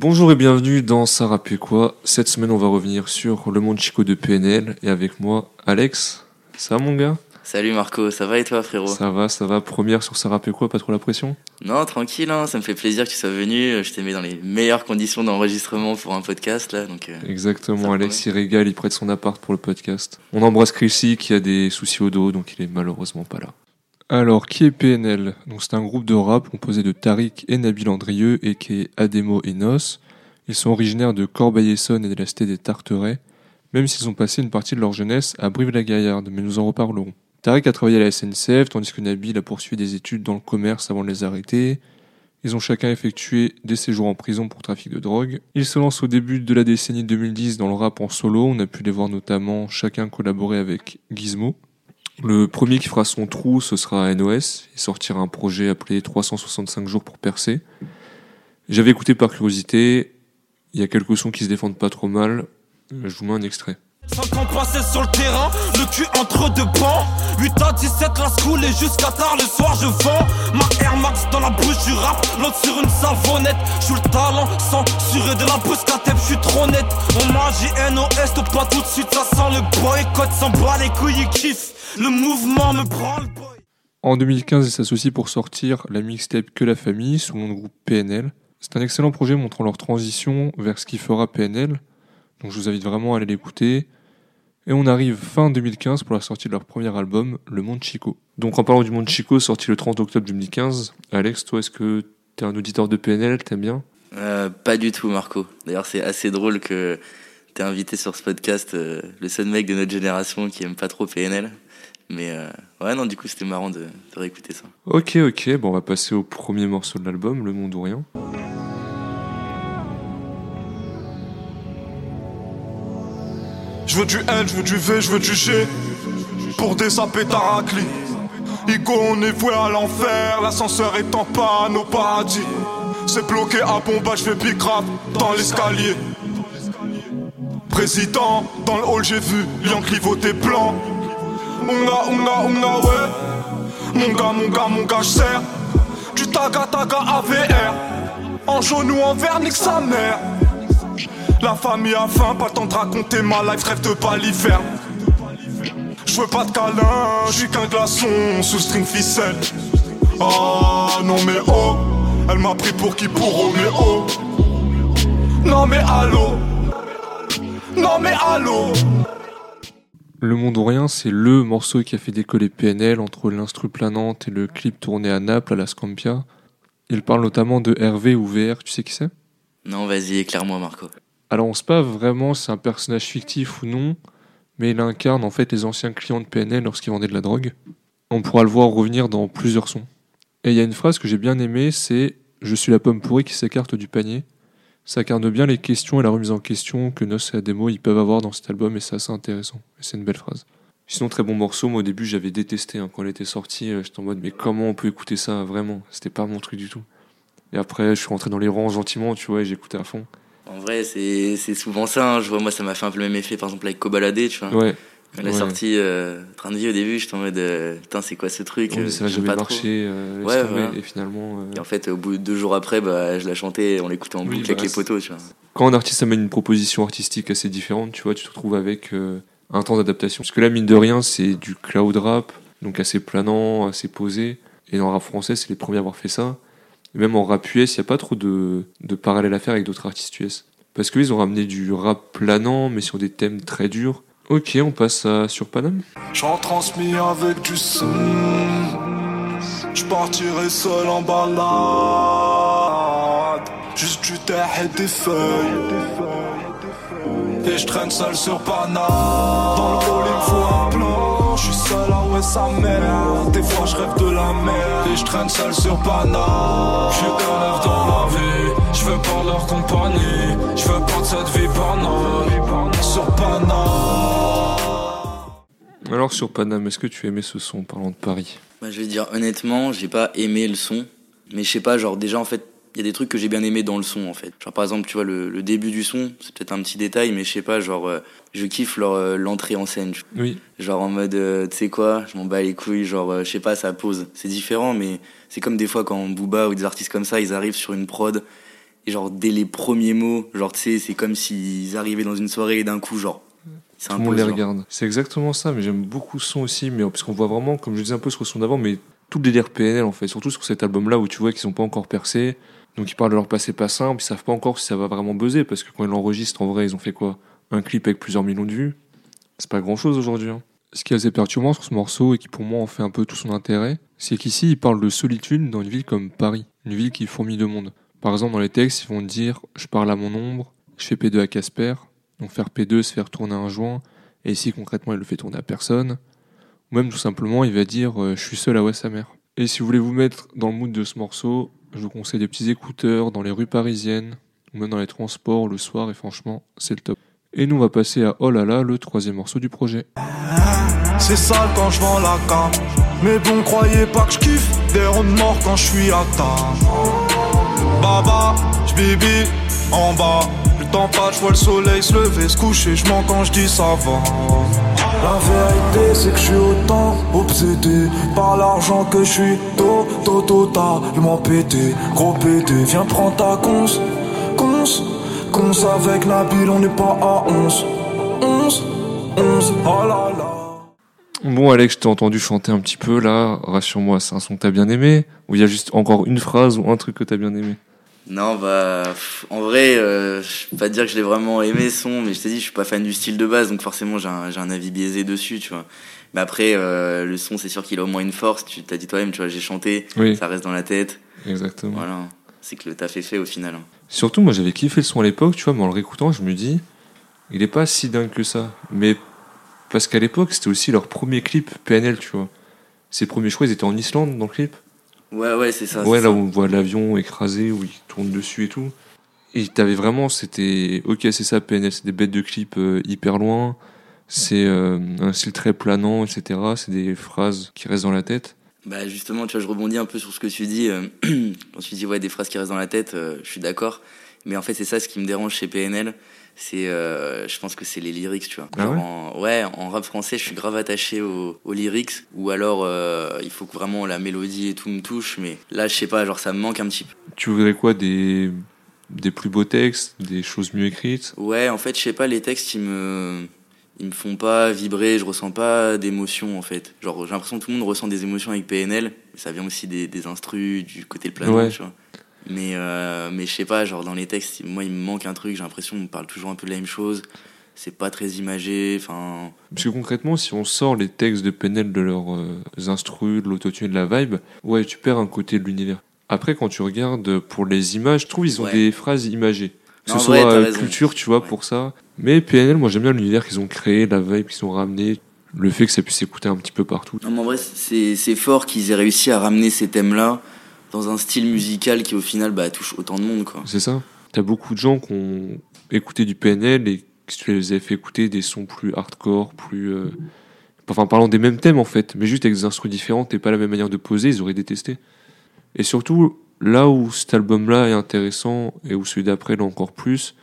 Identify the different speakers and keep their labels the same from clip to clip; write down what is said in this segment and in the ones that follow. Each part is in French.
Speaker 1: Bonjour et bienvenue dans Sarah quoi. Cette semaine, on va revenir sur le monde Chico de PNL et avec moi, Alex. Ça va, mon gars?
Speaker 2: Salut Marco, ça va et toi frérot?
Speaker 1: Ça va, ça va. Première sur Sarah quoi, pas trop la pression?
Speaker 2: Non, tranquille, hein, ça me fait plaisir que tu sois venu. Je t'ai mis dans les meilleures conditions d'enregistrement pour un podcast là. Donc, euh,
Speaker 1: Exactement, Alex il régale, il prête son appart pour le podcast. On embrasse Chrissy qui a des soucis au dos, donc il est malheureusement pas là. Alors, qui est PNL Donc, c'est un groupe de rap composé de Tariq et Nabil Andrieux et qui est Ademo et Nos. Ils sont originaires de Corbeil-Essonne et de la cité des Tarterets, même s'ils ont passé une partie de leur jeunesse à Brive-la-Gaillarde, mais nous en reparlerons. Tariq a travaillé à la SNCF, tandis que Nabil a poursuivi des études dans le commerce avant de les arrêter. Ils ont chacun effectué des séjours en prison pour trafic de drogue. Ils se lancent au début de la décennie 2010 dans le rap en solo. On a pu les voir notamment chacun collaborer avec Gizmo. Le premier qui fera son trou, ce sera NOS. Il sortira un projet appelé 365 jours pour percer. J'avais écouté par curiosité. Il y a quelques sons qui se défendent pas trop mal. Je vous mets un extrait. 50 passés sur le terrain, le cul entre deux bancs 8 à 17, la school et jusqu'à tard le soir je vends Ma Air Max dans la bouche du rap, l'autre sur une savonnette Je suis le talent, censuré de la bouche tête, je suis trop net On m'a NOS, pas tout de suite, ça sent le boycott S'en bat les couilles, il kiffe le mouvement me prend le boy. En 2015, il s'associe pour sortir la mixtape Que la famille sous le groupe PNL. C'est un excellent projet montrant leur transition vers ce qui fera PNL. Donc je vous invite vraiment à aller l'écouter. Et on arrive fin 2015 pour la sortie de leur premier album, Le Monde Chico. Donc en parlant du Monde Chico, sorti le 30 octobre 2015, Alex, toi est-ce que t'es un auditeur de PNL, t'aimes bien?
Speaker 2: Euh, Pas du tout Marco. D'ailleurs c'est assez drôle que t'es invité sur ce podcast, euh, le seul mec de notre génération qui aime pas trop PNL. Mais euh, ouais, non, du coup, c'était marrant de, de, réécouter ça.
Speaker 1: Ok, ok, bon, on va passer au premier morceau de l'album, Le Monde ou Rien.
Speaker 3: Je veux du L, je veux du V, je veux du G. Pour des sapés. Igo, on est voué à l'enfer. L'ascenseur est en panne au paradis. C'est bloqué à bomba, je fais big dans l'escalier. Président, dans le hall, j'ai vu Lion clivoter plan. Unga, unga, unga, ouais. Mon gars, mon gars, mon gars, j'sers. Du taga, taga, AVR. En jaune ou en vert, nique sa mère. La famille a faim, pas le temps de raconter ma life, rêve de paliferne. J'veux pas de câlin, j'suis qu'un glaçon sous string ficelle. Oh non mais oh, elle m'a pris pour qui pour oh mais oh. Non mais allô, non mais allô.
Speaker 1: Le Monde ou Rien, c'est le morceau qui a fait décoller PNL entre l'instru planante et le clip tourné à Naples, à la Scampia. Il parle notamment de Hervé ou VR, tu sais qui c'est?
Speaker 2: Non, vas-y, éclaire-moi Marco.
Speaker 1: Alors on sait pas vraiment si c'est un personnage fictif ou non, mais il incarne en fait les anciens clients de PNL lorsqu'ils vendaient de la drogue. On pourra le voir revenir dans plusieurs sons. Et il y a une phrase que j'ai bien aimée, c'est Je suis la pomme pourrie qui s'écarte du panier ça incarne bien les questions et la remise en question que Nos et Ademo ils peuvent avoir dans cet album et c'est assez intéressant. C'est une belle phrase. Sinon, très bon morceau. Moi, au début, j'avais détesté hein, quand il était sorti. Euh, j'étais en mode, mais comment on peut écouter ça vraiment? C'était pas mon truc du tout. Et après, je suis rentré dans les rangs gentiment, tu vois, et j'écoutais à fond.
Speaker 2: En vrai, c'est souvent ça. Hein. Je vois, moi, ça m'a fait un peu le même effet, par exemple, avec Cobaladé, tu vois.
Speaker 1: Ouais.
Speaker 2: Elle est sortie euh, train de vie au début, j'étais en mode euh, putain, c'est quoi ce truc
Speaker 1: oui, Ça va jamais marcher, euh, ouais, et finalement.
Speaker 2: Euh, et en fait, au bout de deux jours après, bah, je la chantais, on l'écoutait en boucle avec les poteaux, tu vois.
Speaker 1: Quand un artiste amène une proposition artistique assez différente, tu vois, tu te retrouves avec un temps d'adaptation. Parce que là, mine de rien, c'est du cloud rap, donc assez planant, assez posé. Et dans le rap français, c'est les premiers à avoir fait ça. Même en rap US, il n'y a pas trop de, de parallèles à faire avec d'autres artistes US. Parce qu'ils ont ramené du rap planant, mais sur des thèmes très durs Ok, on passe à sur Paname.
Speaker 3: J'en transmis avec du son. Je partirai seul en balade. Juste du terre et des feuilles. Et je traîne seul sur Paname. Dans le hall, faut un plan. Je suis seul à ouais sa mère. Des fois, je rêve de la mer. Et je traîne seul sur Paname. J'ai un rêve dans la vie. Je veux pas leur compagnie. Je veux pas de cette vie banale. Sur Paname.
Speaker 1: Alors sur Paname, est-ce que tu aimais ce son parlant de Paris?
Speaker 2: Bah, Je vais dire honnêtement, j'ai pas aimé le son, mais je sais pas, genre déjà en fait, il y a des trucs que j'ai bien aimé dans le son en fait. Genre par exemple, tu vois le, début du son, c'est peut-être un petit détail, mais je sais pas, genre euh, je kiffe leur euh, l'entrée en scène.
Speaker 1: Oui.
Speaker 2: Genre en mode, euh, tu sais quoi, je m'en bats les couilles, genre je sais pas, ça pose. C'est différent, mais c'est comme des fois quand Booba ou des artistes comme ça, ils arrivent sur une prod Et genre, dès les premiers mots, genre, tu sais, c'est comme s'ils arrivaient dans une soirée et d'un coup, genre,
Speaker 1: Tout le monde les regarde. C'est exactement ça, mais j'aime beaucoup ce son aussi, mais parce qu'on voit vraiment, comme je disais un peu sur le son d'avant, mais tout le délire PNL en fait, surtout sur cet album-là où tu vois qu'ils sont pas encore percés, donc ils parlent de leur passé pas simple, ils savent pas encore si ça va vraiment buzzer, parce que quand ils l'enregistrent, en vrai, ils ont fait quoi? Un clip avec plusieurs millions de vues? C'est pas grand-chose aujourd'hui. hein. Ce qui est assez perturbant sur ce morceau et qui pour moi en fait un peu tout son intérêt, c'est qu'ici ils parlent de solitude dans une ville comme Paris, une ville qui fourmille de monde. Par exemple, dans les textes, ils vont dire Je parle à mon ombre, je fais P2 à Casper, donc faire P2, se faire tourner un joint, et ici concrètement il le fait tourner à personne. Ou même tout simplement il va dire euh, Je suis seul à West sa mère. Et si vous voulez vous mettre dans le mood de ce morceau, je vous conseille des petits écouteurs dans les rues parisiennes, ou même dans les transports le soir, et franchement, c'est le top. Et nous on va passer à Oh là là, le troisième morceau du projet.
Speaker 3: C'est sale quand je vends la cam. Mais bon, croyez pas que je kiffe. Des rondes morts quand je suis à. Baba, j'bibi en bas. Temps passe, je vois le soleil se lever, se coucher. Je mens quand je dis ça va. La vérité, c'est que je suis autant obsédé par l'argent que je suis. To, to, totalement pété. Gros pété, viens prendre ta conce. Conce, conce avec Nabil, on n'est pas à 11. 11, 11, oh là là.
Speaker 1: Bon Alex, je t'ai entendu chanter un petit peu là, rassure-moi, c'est un son que t'as bien aimé, ou il y a juste encore une phrase ou un truc que t'as bien aimé?
Speaker 2: Non, bah, en vrai, euh, je peux pas te dire que je l'ai vraiment aimé son, mais je t'ai dit, je suis pas fan du style de base, donc forcément, j'ai un, avis biaisé dessus, tu vois. Mais après, euh, le son, c'est sûr qu'il a au moins une force, tu t'as dit toi-même, tu vois, j'ai chanté,
Speaker 1: Oui,
Speaker 2: ça reste dans la tête,
Speaker 1: exactement.
Speaker 2: voilà. C'est que le taf est fait au final. hein.
Speaker 1: Surtout, moi j'avais kiffé le son à l'époque, tu vois, mais en le réécoutant, je me dis, il est pas si dingue que ça. Mais parce qu'à l'époque, c'était aussi leur premier clip PNL, tu vois. Ses premiers choix, ils étaient en Islande dans le clip.
Speaker 2: Ouais, ouais, c'est ça.
Speaker 1: ouais, là
Speaker 2: ça.
Speaker 1: où on voit l'avion écrasé, où ils tournent dessus et tout. Et t'avais vraiment, c'était, ok, c'est ça PNL, c'est des bêtes de clip euh, hyper loin, c'est euh, un style très planant, etc. C'est des phrases qui restent dans la tête.
Speaker 2: Bah justement, tu vois, je rebondis un peu sur ce que tu dis. euh, quand tu dis ouais des phrases qui restent dans la tête, euh, je suis d'accord. Mais en fait, c'est ça ce qui me dérange chez PNL. C'est, euh, je pense que c'est les lyrics, tu vois.
Speaker 1: Ah ouais
Speaker 2: en, ouais, en rap français, je suis grave attaché aux, aux lyrics. Ou alors, euh, il faut que vraiment la mélodie et tout me touche. Mais là, je sais pas, genre ça me manque un petit peu.
Speaker 1: Tu voudrais quoi des, des plus beaux textes, des choses mieux écrites?
Speaker 2: Ouais, en fait, je sais pas, les textes, ils me, ils me font pas vibrer, je ressens pas d'émotions, en fait. Genre, j'ai l'impression que tout le monde ressent des émotions avec PNL, mais ça vient aussi des, des instrus, du côté le planant,
Speaker 1: Ouais.
Speaker 2: tu vois. Mais, euh, mais je sais pas, genre, dans les textes, moi, il me manque un truc, j'ai l'impression qu'on me parle toujours un peu de la même chose. C'est pas très imagé, enfin.
Speaker 1: Parce que concrètement, si on sort les textes de PNL de leurs euh, instrus, de l'autotune et de la vibe, ouais, tu perds un côté de l'univers. Après, quand tu regardes pour les images, je trouve ils ont
Speaker 2: Ouais.
Speaker 1: des phrases imagées. Que
Speaker 2: Non,
Speaker 1: ce
Speaker 2: vrai,
Speaker 1: soit euh, culture, tu vois,
Speaker 2: Ouais.
Speaker 1: pour ça. Mais PNL, moi j'aime bien l'univers qu'ils ont créé, la vibe qu'ils ont ramené, le fait que ça puisse s'écouter un petit peu partout.
Speaker 2: Non, mais en vrai, c'est c'est fort qu'ils aient réussi à ramener ces thèmes-là dans un style musical qui, au final, bah, touche autant de monde.
Speaker 1: C'est ça. T'as beaucoup de gens qui ont écouté du PNL et que tu les avais fait écouter des sons plus hardcore, plus. euh, Enfin, parlant des mêmes thèmes en fait, mais juste avec des instruments différents et pas la même manière de poser, ils auraient détesté. Et surtout, là où cet album-là est intéressant et où celui d'après l'est encore plus,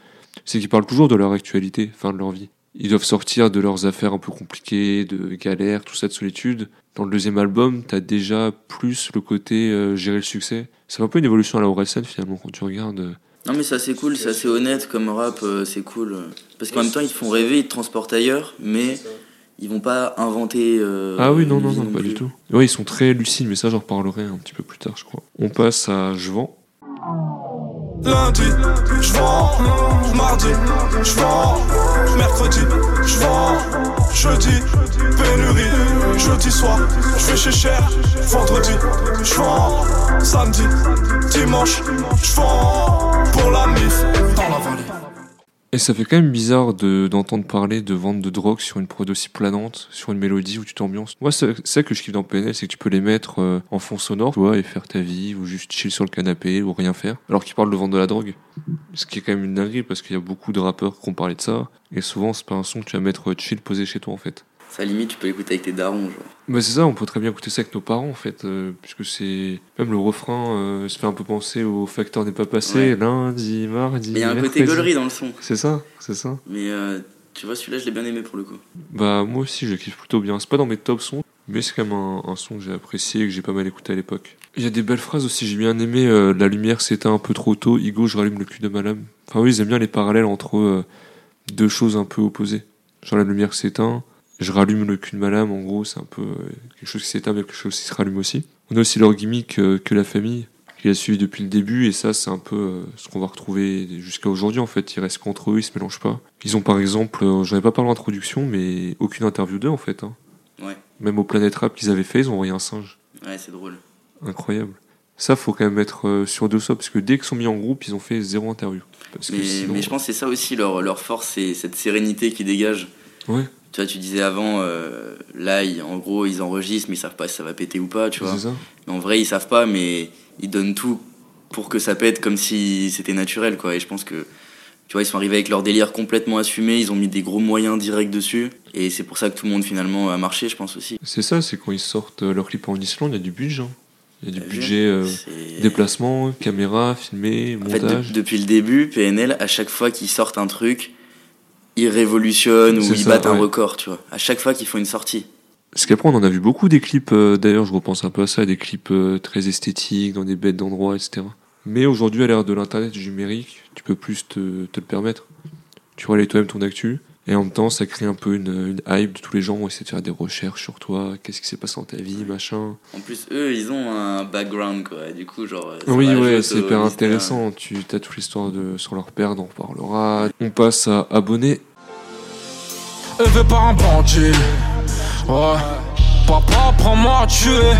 Speaker 1: c'est qu'ils parlent toujours de leur actualité, enfin de leur vie. Ils doivent sortir de leurs affaires un peu compliquées, de galères, tout ça de solitude. Dans le deuxième album, t'as déjà plus le côté euh, gérer le succès. C'est un peu une évolution à la Orelsan finalement quand tu regardes. euh,
Speaker 2: Non mais ça c'est cool, c'est assez honnête comme rap, euh, c'est cool. Parce qu'en même temps ils te font rêver, ils te transportent ailleurs, mais ils vont pas inventer... euh,
Speaker 1: Ah oui, non, non,
Speaker 2: vie
Speaker 1: non, pas du tout. Oui, ils sont très lucides, mais ça, j'en reparlerai un petit peu plus tard, je crois. On passe à Je vends.
Speaker 3: Lundi, je vends. Mardi, je vends. Mercredi, je vends. Jeudi, pénurie. Jeudi soir, je fais chez cher. Vendredi, je vends. Samedi, dimanche, je vends. Pour la mif, dans la vallée.
Speaker 1: Et ça fait quand même bizarre de- d'entendre parler de vente de drogue sur une prod aussi planante, sur une mélodie où tu t'ambiances. Moi, c'est ça que je kiffe dans PNL, c'est que tu peux les mettre euh, en fond sonore, tu vois, et faire ta vie, ou juste chill sur le canapé, ou rien faire, alors qu'ils parlent de vendre de la drogue. Ce qui est quand même une dinguerie, parce qu'il y a beaucoup de rappeurs qui ont parlé de ça, et souvent, c'est pas un son que tu vas mettre euh, chill posé chez toi, en fait.
Speaker 2: Ça limite tu peux l'écouter avec tes darons, genre.
Speaker 1: Bah c'est ça, on peut très bien écouter ça avec nos parents en fait, euh, puisque c'est même le refrain euh, se fait un peu penser au facteur n'est pas passé
Speaker 2: Ouais.
Speaker 1: lundi, mardi.
Speaker 2: Mais il y a un côté
Speaker 1: mercredi.
Speaker 2: gaulerie dans le son.
Speaker 1: C'est ça, c'est ça.
Speaker 2: Mais euh, tu vois celui-là je l'ai bien aimé pour le coup.
Speaker 1: Bah moi aussi je kiffe plutôt bien. C'est pas dans mes top sons, mais c'est quand même un, un son que j'ai apprécié et que j'ai pas mal écouté à l'époque. Il y a des belles phrases aussi, j'ai bien aimé euh, La lumière s'éteint un peu trop tôt, Igo, je rallume le cul de ma lame. Enfin oui, ils aiment bien les parallèles entre deux choses un peu opposées. Genre la lumière s'éteint, je rallume le cul de ma lame, en gros, c'est un peu euh, quelque chose qui s'éteint, mais quelque chose qui se rallume aussi. On a aussi leur gimmick euh, que la famille, qui a suivi depuis le début, et ça, c'est un peu euh, ce qu'on va retrouver jusqu'à aujourd'hui, en fait. Ils restent qu'entre eux, ils se mélangent pas. Ils ont par exemple, j'en ai pas parlé en introduction, mais aucune interview d'eux, en fait. hein.
Speaker 2: Ouais.
Speaker 1: Même au Planet Rap qu'ils avaient fait, ils ont envoyé un singe.
Speaker 2: Ouais, c'est drôle.
Speaker 1: Incroyable. Ça, faut quand même être euh, sûr de ça, parce que dès qu'ils sont mis en groupe, ils ont fait zéro interview. Parce que
Speaker 2: Mais,
Speaker 1: sinon-
Speaker 2: mais je pense que c'est ça aussi leur, leur force, c'est cette sérénité qui dégage.
Speaker 1: Ouais,
Speaker 2: Tu vois, tu disais avant, euh, là, ils- en gros, ils enregistrent, mais ils savent pas si ça va péter ou pas, tu vois.
Speaker 1: ça.
Speaker 2: Mais en vrai, ils savent pas, mais ils donnent tout pour que ça pète comme si c'était naturel, quoi. Et je pense que, tu vois, ils sont arrivés avec leur délire complètement assumé, ils ont mis des gros moyens directs dessus. Et c'est pour ça que tout le monde, finalement, a marché, je pense aussi.
Speaker 1: C'est ça, c'est quand ils sortent euh, leur clip en Islande, il y a du budget. hein. Il y a du budget euh, déplacement, caméra, filmé,
Speaker 2: En fait, de- depuis le début, PNL, à chaque fois qu'ils sortent un truc, ils révolutionnent ou ils
Speaker 1: ça,
Speaker 2: battent un record, tu vois. À chaque fois qu'ils font une sortie.
Speaker 1: Parce qu'après, on en a vu beaucoup des clips, euh, d'ailleurs, je repense un peu à ça, des clips euh, très esthétiques, dans des bêtes d'endroits, etc. Mais aujourd'hui, à l'ère de l'internet et du numérique, tu peux plus te, te le permettre. Tu relais toi-même ton actu, et en même temps, ça crée un peu une, une hype de tous les gens vont essayer de faire des recherches sur toi, qu'est-ce qui s'est passé dans ta vie, machin.
Speaker 2: En plus, eux, ils ont un background, quoi. Du coup, genre.
Speaker 1: Oui, ouais, c'est hyper
Speaker 2: mystère.
Speaker 1: intéressant. Tu as toute l'histoire de sur leur père, dont on parlera. On passe à abonner.
Speaker 3: Élevé par un bandit. Ouais. Papa, prends-moi à tuer.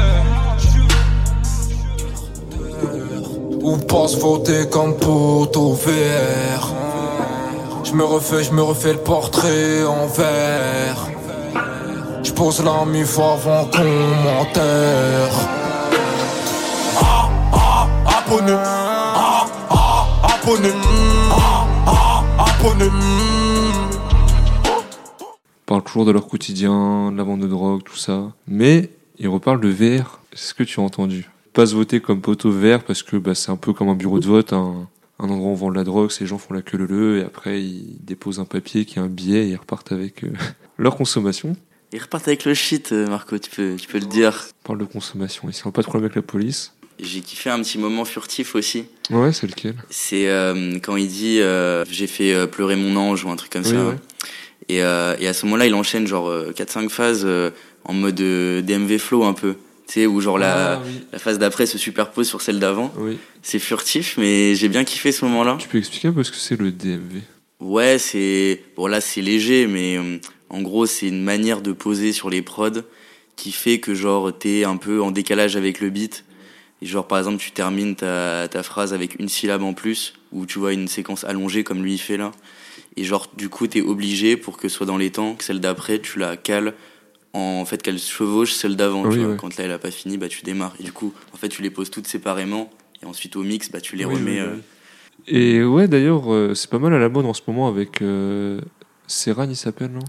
Speaker 3: Ou passe voter comme poteau VR. Je me refais, je me refais le portrait en verre. Je pose la mif avant commentaire. Ah, ah, abonné. Ah, ah, abonné. Ah, ah, abonné.
Speaker 1: parlent toujours de leur quotidien, de la vente de drogue, tout ça. Mais ils reparlent de VR. C'est ce que tu as entendu? Pas se voter comme poteau vert parce que bah, c'est un peu comme un bureau de vote, un, un endroit où on vend de la drogue, ces gens font la queue leu et après ils déposent un papier qui a un billet et ils repartent avec euh, leur consommation.
Speaker 2: Ils repartent avec le shit, euh, Marco, tu peux, tu peux le dire.
Speaker 1: On parle de consommation on n'a pas de problème avec la police.
Speaker 2: J'ai kiffé un petit moment furtif aussi.
Speaker 1: Ouais, c'est lequel?
Speaker 2: C'est euh, quand il dit euh, j'ai fait pleurer mon ange ou un truc comme
Speaker 1: Oui,
Speaker 2: ça.
Speaker 1: ouais.
Speaker 2: Et, et à ce moment-là, il enchaîne genre 4-5 phases en mode DMV flow un peu. Tu sais, où genre la,
Speaker 1: Ah, oui.
Speaker 2: la phase d'après se superpose sur celle d'avant.
Speaker 1: oui.
Speaker 2: C'est furtif, mais j'ai bien kiffé ce moment-là.
Speaker 1: Tu peux expliquer un peu ce que c'est le DMV
Speaker 2: Ouais, c'est. Bon, là, c'est léger, mais euh, en gros, c'est une manière de poser sur les prods qui fait que, genre, t'es un peu en décalage avec le beat. Et, genre, par exemple, tu termines ta, ta phrase avec une syllabe en plus, ou tu vois une séquence allongée comme lui il fait là. Et, genre, du coup, t'es obligé pour que ce soit dans les temps, que celle d'après, tu la cales en fait qu'elle chevauche celle d'avant.
Speaker 1: Oui, ouais.
Speaker 2: Quand là, elle a pas fini, bah, tu démarres. Et du coup, en fait, tu les poses toutes séparément. Et ensuite, au mix, bah, tu les
Speaker 1: Oui,
Speaker 2: remets.
Speaker 1: oui,
Speaker 2: euh.
Speaker 1: Et ouais, d'ailleurs, euh, c'est pas mal à la mode en ce moment avec euh, Serran, il s'appelle, non?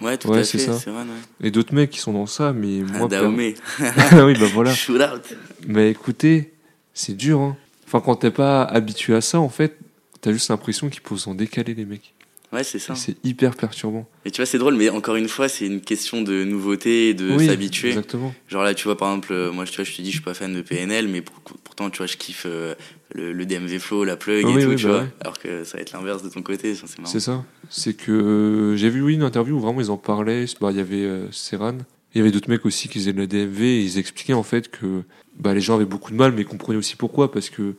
Speaker 2: Ouais, tout
Speaker 1: Ouais,
Speaker 2: à
Speaker 1: c'est
Speaker 2: fait,
Speaker 1: ça.
Speaker 2: ouais.
Speaker 1: Et d'autres mecs qui sont dans ça, mais
Speaker 2: Ah,
Speaker 1: moi.
Speaker 2: Dahomey.
Speaker 1: per- oui, bah voilà.
Speaker 2: Shoot out.
Speaker 1: Mais écoutez, c'est dur, hein. Enfin, quand t'es pas habitué à ça, en fait, t'as juste l'impression qu'ils posent en décalé, les mecs.
Speaker 2: Ouais, c'est ça.
Speaker 1: C'est hyper perturbant.
Speaker 2: Et tu vois, c'est drôle, mais encore une fois, c'est une question de nouveauté et de
Speaker 1: oui,
Speaker 2: s'habituer.
Speaker 1: Exactement.
Speaker 2: Genre là, tu vois, par exemple, euh, moi, tu vois, je te dis, je suis pas fan de PNL, mais pour- pourtant, tu vois, je kiffe euh, le, le DMV Flow, la plug
Speaker 1: Ah
Speaker 2: et
Speaker 1: oui,
Speaker 2: tout,
Speaker 1: oui,
Speaker 2: tu
Speaker 1: bah
Speaker 2: vois.
Speaker 1: ouais.
Speaker 2: Alors que ça va être l'inverse de ton côté, ça, c'est marrant.
Speaker 1: C'est ça. C'est que euh, j'ai vu oui, une interview où vraiment ils en parlaient. Bah, Il y avait euh, Serran. Il y avait d'autres mecs aussi qui faisaient de la DMV et ils expliquaient en fait que bah, les gens avaient beaucoup de mal, mais ils comprenaient aussi pourquoi. Parce que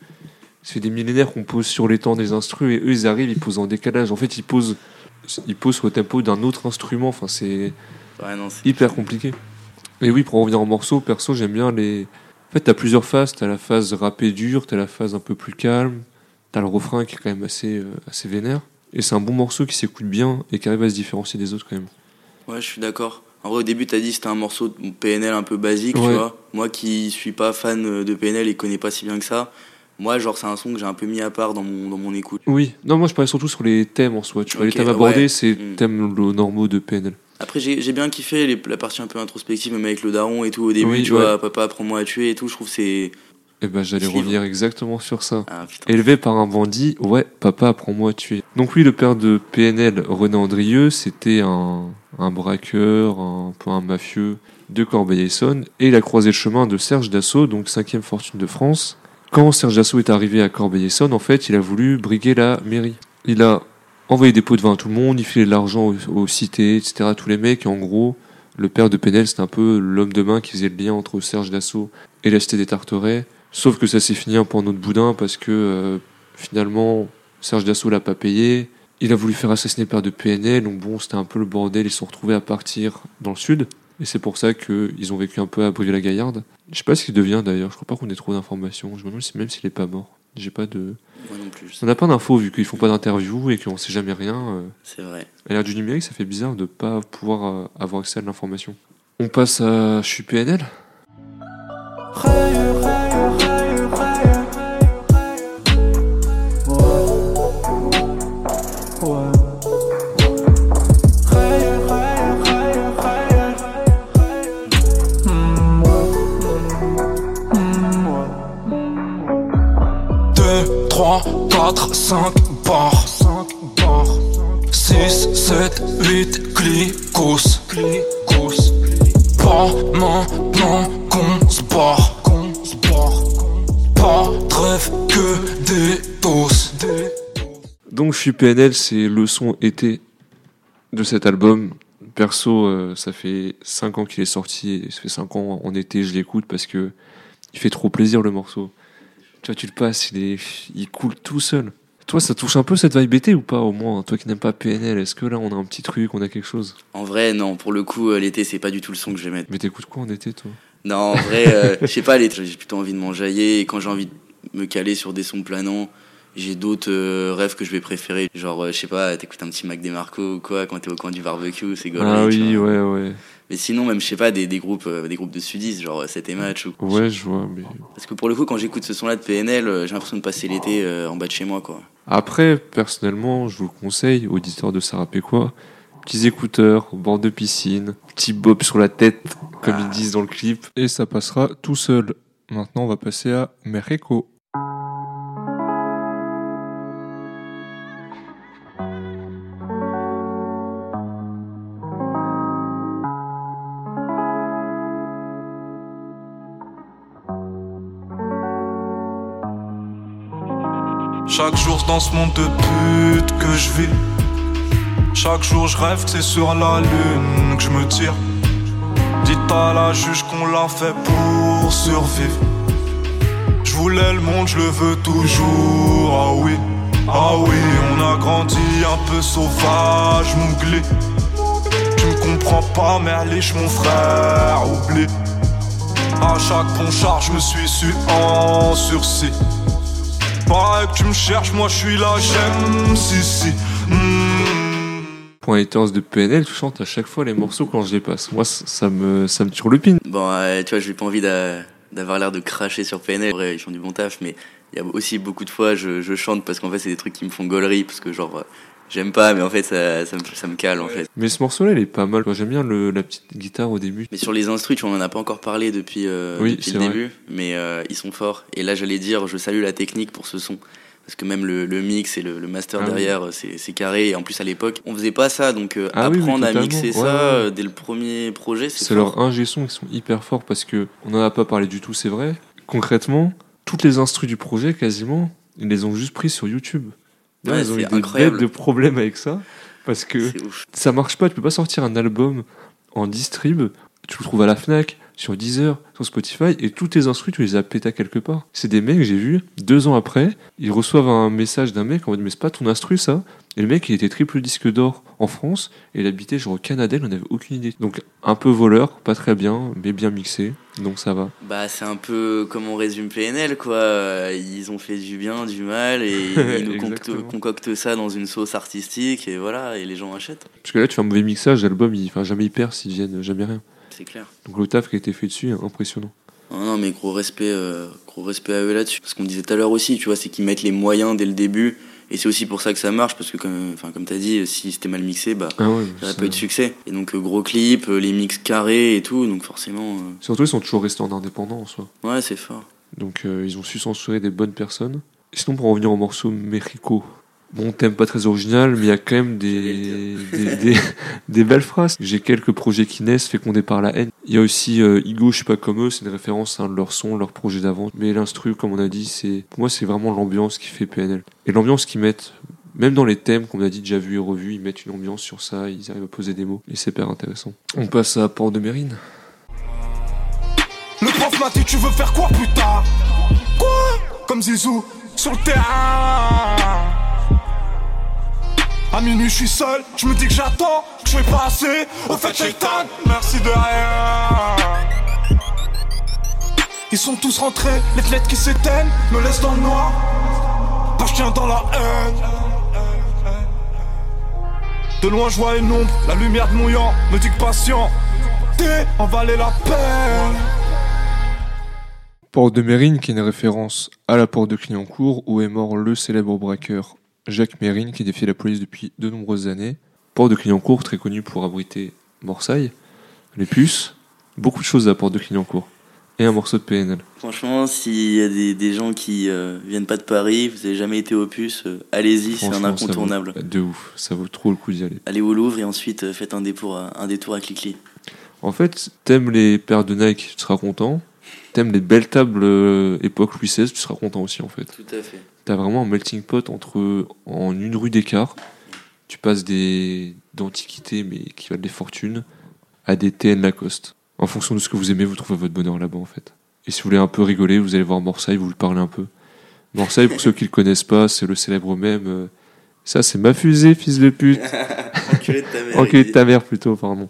Speaker 1: fait des millénaires qu'on pose sur les temps des instrus et eux ils arrivent, ils posent en décalage. En fait, ils posent, ils posent au tempo d'un autre instrument. Enfin, c'est
Speaker 2: Ouais, c'est.
Speaker 1: hyper compliqué. Et oui, pour en revenir en morceaux, perso, j'aime bien les. En fait, t'as plusieurs phases. T'as la phase rappée dure, t'as la phase un peu plus calme, t'as le refrain qui est quand même assez, euh, assez vénère. Et c'est un bon morceau qui s'écoute bien et qui arrive à se différencier des autres quand même.
Speaker 2: Ouais, je suis d'accord. En vrai, au début, t'as dit que c'était un morceau de PNL un peu basique, tu vois. Moi qui suis pas fan de PNL et connais pas si bien que ça, moi, genre, c'est un son que j'ai un peu mis à part dans mon, dans mon écoute.
Speaker 1: Oui, non, moi je parlais surtout sur les thèmes en soi. Tu vois,
Speaker 2: Ok,
Speaker 1: les thèmes abordés,
Speaker 2: ouais.
Speaker 1: c'est
Speaker 2: Mm.
Speaker 1: thèmes normaux de PNL.
Speaker 2: Après, j'ai bien kiffé les- la partie un peu introspective, même avec le daron et tout au début,
Speaker 1: Oui,
Speaker 2: tu
Speaker 1: ouais.
Speaker 2: vois, papa, prends-moi à tuer et tout, je trouve c'est.
Speaker 1: Et ben, j'allais revenir exactement sur ça.
Speaker 2: Ah.
Speaker 1: Élevé par un bandit, ouais, papa, apprends-moi à tuer. Donc lui, le père de PNL, René Andrieux, c'était un, un braqueur, un peu un mafieux de Corbeil-Essonne, et il a croisé le chemin de Serge Dassault, donc cinquième fortune de France. Quand Serge Dassault est arrivé à Corbeil-Essonne, en fait, il a voulu briguer la mairie. Il a envoyé des pots de vin à tout le monde, il filait de l'argent aux, cités, etc., tous les mecs, et en gros, le père de Penel, c'était un peu l'homme de main qui faisait le lien entre Serge Dassault et la cité des Tarterets. Sauf que ça s'est fini un peu en autre boudin parce que euh, finalement, Serge Dassault l'a pas payé. Il a voulu faire assassiner le père de PNL, donc bon, c'était un peu le bordel. Ils se sont retrouvés à partir dans le sud. Et c'est pour ça qu'ils ont vécu un peu à Brive-la-Gaillarde. Je sais pas ce qu'il devient d'ailleurs, je crois pas qu'on ait trop d'informations. Je me demande même s'il est pas mort. J'ai pas de.
Speaker 2: Moi non plus.
Speaker 1: On n'a pas d'infos vu qu'ils font pas d'interview et qu'on sait jamais rien. Euh.
Speaker 2: C'est vrai.
Speaker 1: À l'ère du numérique, ça fait bizarre de pas pouvoir euh, avoir accès à l'information. On passe à. Je suis PNL
Speaker 3: 3, 4, 5 barres 6, 7, 8 glycos. Pas maintenant qu'on se barre. Pas de que des doses.
Speaker 1: Donc je suis PNL, c'est le son été de cet album. Perso, euh, ça fait 5 ans qu'il est sorti, et ça fait 5 ans en été, je l'écoute parce que il fait trop plaisir le morceau. Tu vois, tu le passes, il, est, il coule tout seul. Toi, ça touche un peu cette vibe été ou pas au moins Toi qui n'aimes pas PNL, est-ce que là on a un petit truc, on a quelque chose?
Speaker 2: En vrai, non. Pour le coup, euh, l'été, c'est pas du tout le son que je vais mettre.
Speaker 1: Mais t'écoutes quoi en été toi?
Speaker 2: Non, en vrai, euh, je sais pas, l'été, j'ai plutôt envie de m'enjailler. Et quand j'ai envie de me caler sur des sons planants, j'ai d'autres euh, rêves que je vais préférer. Genre, euh, je sais pas, t'écoutes un petit Mac DeMarco ou quoi quand t'es au coin du barbecue, c'est gaulerie,
Speaker 1: Ah oui, ouais, ouais.
Speaker 2: Mais sinon, même, je sais pas, des, des groupes euh, des groupes de sudistes, genre euh, 7 et match. Ou...
Speaker 1: Ouais, je vois, mais...
Speaker 2: Parce que pour le coup, quand j'écoute ce son-là de PNL, euh, j'ai l'impression de passer l'été euh, en bas de chez moi, quoi.
Speaker 1: Après, personnellement, je vous le conseille, auditeurs de Sarah Péquois, petits écouteurs, bord de piscine, petit bob sur la tête, comme
Speaker 2: Ah.
Speaker 1: ils disent dans le clip. Et ça passera tout seul. Maintenant, on va passer à Mexico.
Speaker 3: Chaque jour dans ce monde de pute que je vis. Chaque jour je rêve c'est sur la lune que je me tire. Dites à la juge qu'on l'a fait pour survivre. Je voulais le monde, je le veux toujours. Ah oui, ah oui, on a grandi un peu sauvage, mon glé. Tu me comprends pas, allez, mon frère, oublie. À chaque pont charge, je me suis su en sursis. Pareil que tu me cherches, moi je suis là, j'aime, si si. Hmm.
Speaker 1: Point haters de PNL, tu chantes à chaque fois les morceaux quand je les passe. Moi, ça ça me, ça me tire le pin.
Speaker 2: Bon, euh, tu vois, j'ai pas envie d'a- d'avoir l'air de cracher sur PNL. En vrai, ils font du bon taf, mais il y a aussi beaucoup de fois, je, je chante parce qu'en fait, c'est des trucs qui me font gaulerie, parce que genre, j'aime pas, mais en fait, ça, ça, me, ça me cale, en fait.
Speaker 1: Mais ce morceau-là, il est pas mal. J'aime bien le, la petite guitare au début.
Speaker 2: Mais sur les instrus, on en a pas encore parlé depuis, euh,
Speaker 1: Oui,
Speaker 2: depuis le
Speaker 1: vrai.
Speaker 2: début, mais euh, ils sont forts. Et là, j'allais dire, je salue la technique pour ce son. Parce que même le, le mix et le, le master
Speaker 1: Ah
Speaker 2: derrière, c'est c'est carré. Et en plus, à l'époque, on faisait pas ça. Donc, euh,
Speaker 1: Ah oui, oui,
Speaker 2: apprendre à mixer
Speaker 1: Ouais,
Speaker 2: ça
Speaker 1: ouais.
Speaker 2: euh, dès le premier projet, c'est
Speaker 1: C'est leurs ingé son qui sont hyper forts parce que on en a pas parlé du tout, c'est vrai. Concrètement, toutes les instrus du projet, quasiment, ils les ont juste pris sur YouTube.
Speaker 2: Ouais,
Speaker 1: ils ont eu des
Speaker 2: incroyable.
Speaker 1: bêtes de problèmes avec ça parce que ça marche pas. Tu peux pas sortir un album en distrib. Tu le trouves à la Fnac, sur Deezer, sur Spotify, et tous tes instrus, tu les as pétés quelque part. C'est des mecs, j'ai vu, deux ans après, ils reçoivent un message d'un mec en mode, mais c'est pas ton instru ça? Et le mec, il était triple disque d'or en France, et il habitait genre au Canada, il en avait aucune idée. Donc, un peu voleur, pas très bien, mais bien mixé, donc ça va.
Speaker 2: Bah, c'est un peu comme on résume PNL, quoi. Ils ont fait du bien, du mal, et ils nous concoctent, ça dans une sauce artistique, et voilà, et les gens achètent.
Speaker 1: Parce que là, tu fais un mauvais mixage, l'album, il, enfin, jamais il perd s'ils viennent jamais rien.
Speaker 2: C'est clair.
Speaker 1: Donc, le taf qui a été fait dessus est impressionnant.
Speaker 2: Non, non, mais gros respect, euh, gros respect à eux là-dessus. Parce qu'on disait tout à l'heure aussi, tu vois, c'est qu'ils mettent les moyens dès le début. Et c'est aussi pour ça que ça marche, parce que comme, enfin, comme t'as dit, si c'était mal mixé, bah,
Speaker 1: Ah ouais,
Speaker 2: ça aurait
Speaker 1: c'est-
Speaker 2: pas eu de succès. Et donc, euh, gros clip, euh, les mix carrés et tout, donc forcément,
Speaker 1: Surtout, ils sont toujours restés en indépendant en soi.
Speaker 2: euh, ouais, c'est fort.
Speaker 1: Donc euh, ils ont su censurer des bonnes personnes. Sinon, pour en revenir au morceau Mexico Bon, thème pas très original, mais il y a quand même des, des, des, des belles phrases. J'ai quelques projets qui naissent, fécondés par la haine. Il y a aussi euh, Igo, je suis pas comme eux, c'est une référence à un de leurs sons, leur projet d'avant. Mais l'instru, comme on a dit, c'est, pour moi, c'est vraiment l'ambiance qui fait PNL. Et l'ambiance qu'ils mettent, même dans les thèmes qu'on a dit déjà vu et revu, ils mettent une ambiance sur ça, ils arrivent à poser des mots. Et c'est hyper intéressant. On passe à Port de Mérine.
Speaker 3: Le prof m'a dit tu veux faire quoi plus tard Quoi? Comme Zizou sur le terrain À minuit je suis seul, je me dis que j'attends, que je fais pas assez Au fait Shaitan, merci de rien. Ils sont tous rentrés, les lettres qui s'éteignent Me laissent dans le noir. Pas je tiens dans la haine. De loin je vois une ombre, la lumière de mouillant Me dit que patient, t'es en valait la peine.
Speaker 1: Port de Mérine, qui est une référence à la porte de Clignancourt, où est mort le célèbre braqueur Jacques Mérine, qui défiait la police depuis de nombreuses années. Port de Clignancourt, très connu pour abriter Morsaille, les puces, beaucoup de choses à Port de Clignancourt, et un morceau de PNL.
Speaker 2: Franchement, s'il y a des, des gens qui euh, viennent pas de Paris, vous avez jamais été au puce, euh, allez-y, c'est un incontournable.
Speaker 1: vaut- de ouf, ça vaut trop le coup d'y aller.
Speaker 2: Allez au Louvre et ensuite euh, faites un détour, à- un détour à Clichy.
Speaker 1: En fait, t'aimes les paires de Nike, tu seras content. T'aimes les belles tables euh, époque Louis XVI, tu seras content aussi en fait.
Speaker 2: Tout à fait.
Speaker 1: T'as vraiment un melting pot entre en une rue d'écart. Tu passes des d'antiquités mais qui valent des fortunes à des TN Lacoste. En fonction de ce que vous aimez, vous trouvez votre bonheur là-bas en fait. Et si vous voulez un peu rigoler, vous allez voir Morsaille, vous lui parlez un peu. Morsaille, pour ceux qui le connaissent pas, c'est le célèbre même. euh, ça, c'est ma fusée, fils de pute.
Speaker 2: Enculé de ta mère.
Speaker 1: Enculé de ta mère plutôt, pardon.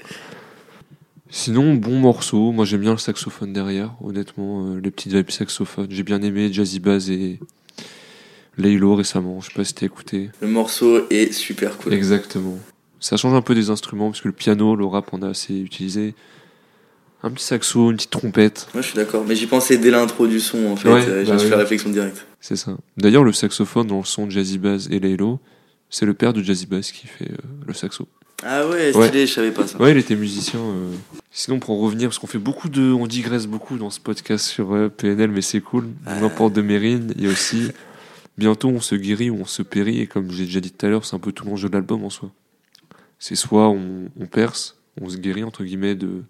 Speaker 1: Sinon, bon morceau. Moi, j'aime bien le saxophone derrière. Honnêtement, euh, les petites vibes saxophone. J'ai bien aimé Jazzy Bass et Laylo récemment. Je sais pas si t'as écouté.
Speaker 2: Le morceau est super cool.
Speaker 1: Exactement. Ça change un peu des instruments parce que le piano, le rap, on a assez utilisé. Un petit saxo, une petite trompette.
Speaker 2: Moi je suis d'accord, mais j'y pensais dès l'intro du son en fait,
Speaker 1: Ouais,
Speaker 2: euh, j'ai
Speaker 1: bah
Speaker 2: fait la réflexion directe.
Speaker 1: C'est ça. D'ailleurs, le saxophone dans le son de Jazzy Bass et Laylo, c'est le père de Jazzy Bass qui fait euh, le saxo.
Speaker 2: Ah ouais, stylé, je savais pas ça.
Speaker 1: Ouais, il était musicien. euh. Sinon, pour en revenir, parce qu'on fait beaucoup de, on digresse beaucoup dans ce podcast sur euh, PNL, mais c'est cool.
Speaker 2: Ah.
Speaker 1: N'importe de Mérine, il y a aussi bientôt on se guérit ou on se périt, et comme j'ai déjà dit tout à l'heure, c'est un peu tout l'enjeu de l'album en soi. C'est soit on, on perce, on se guérit entre guillemets de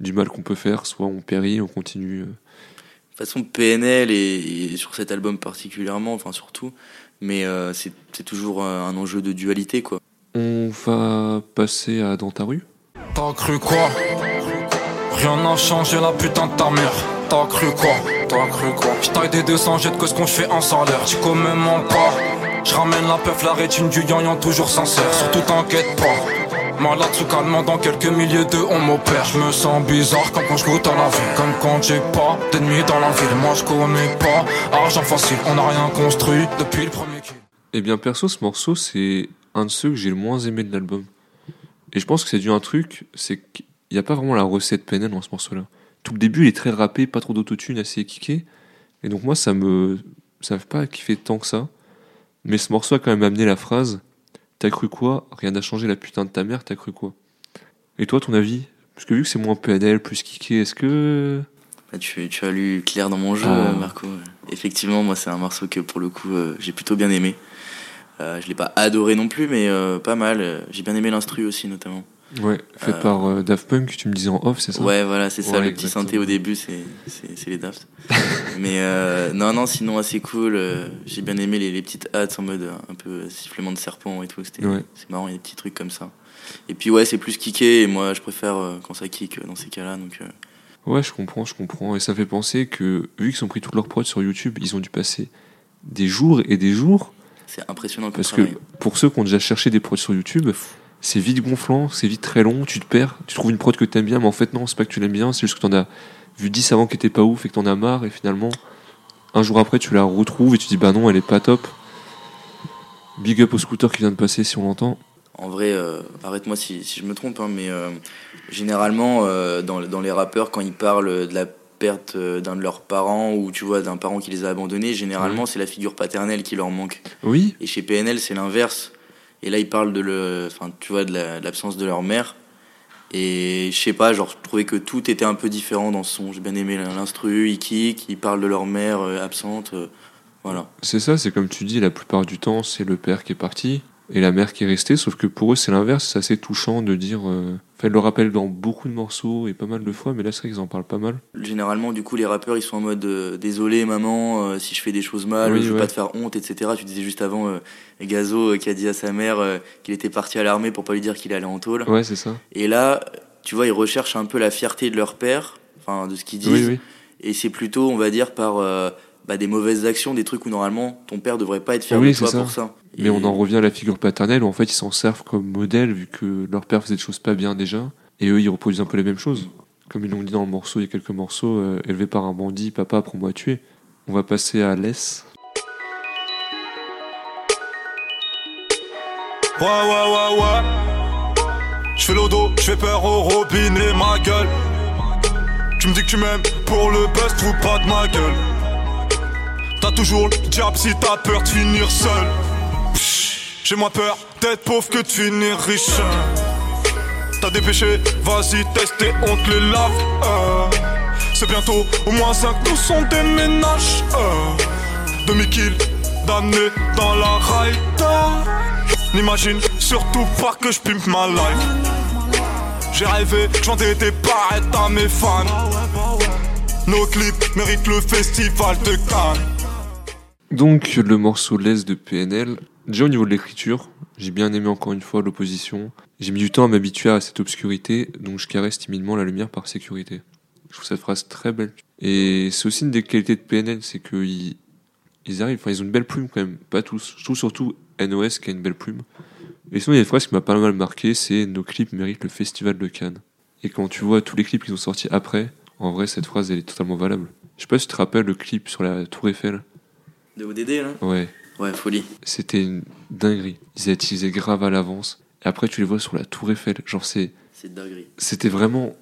Speaker 1: du mal qu'on peut faire, soit on périt, on continue. euh.
Speaker 2: De toute façon, PNL et, et sur cet album particulièrement, enfin surtout, mais euh, c'est c'est toujours euh, un enjeu de dualité quoi.
Speaker 1: On va passer à dans ta rue.
Speaker 4: T'as cru quoi? Rien n'a changé la putain de ta mère. T'as cru quoi? T'as cru quoi J'taille des 200 jette que ce qu'on fait en salaire. Tu connais mon pas. J'ramène la peuf, la rétine du yan toujours sincère. Surtout t'inquiète pas. Malade sous calmant dans quelques milliers de on m'opère. Je me sens bizarre comme quand je goûte à la vie. Comme quand j'ai pas d'ennemis dans la ville. Moi je connais pas. Argent facile, on n'a rien construit depuis le premier kill.
Speaker 1: Eh bien, perso, ce morceau, c'est un de ceux que j'ai le moins aimé de l'album. Et je pense que c'est dû à un truc, c'est qu'il n'y a pas vraiment la recette PNL dans ce morceau-là. Tout le début, il est très rappé, pas trop d'autotune, assez kické. Et donc, moi, ça me. Ça me fait pas kiffer tant que ça. Mais ce morceau a quand même amené la phrase T'as cru quoi? Rien n'a changé la putain de ta mère, t'as cru quoi? Et toi, ton avis? Parce que vu que c'est moins PNL, plus kické, est-ce que.
Speaker 2: Bah, tu, tu as lu clair dans mon jeu,
Speaker 1: Ah.
Speaker 2: Marco. Effectivement, moi c'est un morceau que pour le coup euh, j'ai plutôt bien aimé. Euh, je l'ai pas adoré non plus, mais euh, pas mal. J'ai bien aimé l'instru aussi notamment.
Speaker 1: Ouais, fait
Speaker 2: Euh.
Speaker 1: par euh, Daft Punk, tu me disais en off, c'est ça?
Speaker 2: Ouais, voilà, c'est ça.
Speaker 1: Ouais,
Speaker 2: le petit
Speaker 1: exactement.
Speaker 2: synthé au début, c'est les Daft. Mais euh, non, non, sinon assez cool. J'ai bien aimé les, les petites hâtes en mode un peu sifflement de serpent et tout.
Speaker 1: Ouais.
Speaker 2: c'est marrant, il y a des petits trucs comme ça. Et puis ouais, c'est plus kické et moi je préfère quand ça kick dans ces cas-là. Donc
Speaker 1: Ouais, je comprends, je comprends. Et ça fait penser que, vu qu'ils ont pris toute leur prod sur YouTube, ils ont dû passer des jours et des jours.
Speaker 2: c'est impressionnant
Speaker 1: Parce que pour ceux qui ont déjà cherché des prods sur YouTube, c'est vite gonflant, c'est vite très long, tu te perds, tu trouves une prod que t'aimes bien, mais en fait, non, c'est pas que tu l'aimes bien, c'est juste que t'en as vu 10 avant qui étaient pas ouf et que t'en as marre, et finalement, un jour après, tu la retrouves et tu dis, bah non, elle est pas top. Big up au scooter qui vient de passer si on l'entend.
Speaker 2: En vrai, euh, arrête-moi si, si je me trompe, hein, mais euh, généralement, euh, dans, dans les rappeurs, quand ils parlent de la perte d'un de leurs parents ou tu vois d'un parent qui les a abandonnés, généralement c'est la figure paternelle qui leur manque.
Speaker 1: Oui,
Speaker 2: Et chez PNL, c'est l'inverse. Et là, ils parlent de le, enfin, tu vois, de la- de l'absence de leur mère. Et je sais pas, genre, je trouvais que tout était un peu différent dans ce son. J'ai bien aimé l'instru, ils kick, ils parlent de leur mère euh, absente. euh, Voilà.
Speaker 1: C'est ça, c'est comme tu dis, la plupart du temps, c'est le père qui est parti et la mère qui est restée, sauf que pour eux, c'est l'inverse, c'est assez touchant de dire. euh, Enfin, ils le rappellent dans beaucoup de morceaux et pas mal de fois, mais là, c'est vrai qu'ils en parlent pas mal.
Speaker 2: Généralement, du coup, les rappeurs, ils sont en mode euh, désolé, maman, euh, si je fais des choses mal,
Speaker 1: Oui,
Speaker 2: je veux
Speaker 1: ouais.
Speaker 2: pas te faire honte, etc. Tu disais juste avant euh, Gazo qui a dit à sa mère qu'il était parti à l'armée pour pas lui dire qu'il allait en tôle.
Speaker 1: Ouais, c'est ça.
Speaker 2: Et là, tu vois, ils recherchent un peu la fierté de leur père, enfin de ce qu'ils disent.
Speaker 1: Oui, oui.
Speaker 2: Et c'est plutôt, on va dire, par bah, des mauvaises actions, des trucs où normalement ton père devrait pas être fier
Speaker 1: Oui,
Speaker 2: de toi
Speaker 1: ça.
Speaker 2: pour ça.
Speaker 1: Mais
Speaker 2: Et-
Speaker 1: on en revient à la figure paternelle où en fait ils s'en servent comme modèle vu que leur père faisait des choses pas bien déjà et eux ils reproduisent un peu les mêmes choses. Comme ils l'ont dit dans le morceau, il y a quelques morceaux, euh, élevé par un bandit, papa apprends-moi à tuer. On va passer à l'S.
Speaker 3: Ouais, ouais, ouais, ouais. Je fais l'odo, je fais peur au robinet, ma gueule. Tu me dis que tu m'aimes pour le buzz, fous pas de ma gueule. T'as toujours le diable si t'as peur de finir seul. J'ai moins peur d'être pauvre que de finir riche. T'as des péchés, vas-y, teste et on te les lave. euh. C'est bientôt au moins 5 nous sont des ménages. euh. Demi-kill, damné dans la raïta. N'imagine surtout pas que je pimpe ma life. J'ai rêvé, je vendais des barrettes à mes fans. Nos clips méritent le festival de Cannes.
Speaker 1: Donc le morceau l'S de PNL. Déjà au niveau de l'écriture, j'ai bien aimé encore une fois l'opposition. J'ai mis du temps à m'habituer à cette obscurité, donc je caresse timidement la lumière par sécurité. Je trouve cette phrase très belle. Et c'est aussi une des qualités de PNL, c'est qu'ils ils arrivent, enfin ils ont une belle plume quand même, pas tous. Je trouve surtout NOS qui a une belle plume. Et sinon il y a une phrase qui m'a pas mal marqué, c'est nos clips méritent le festival de Cannes. Et quand tu vois tous les clips qui sont sortis après, en vrai cette phrase elle est totalement valable. Je sais pas si tu te rappelles le clip sur la Tour Eiffel.
Speaker 2: De ODD, là
Speaker 1: Ouais,
Speaker 2: Ouais, folie.
Speaker 1: c'était une dinguerie. Ils utilisé grave à l'avance. Et après, tu les vois sur la Tour Eiffel. Genre, c'est,
Speaker 2: C'est dinguerie.
Speaker 1: c'était vraiment.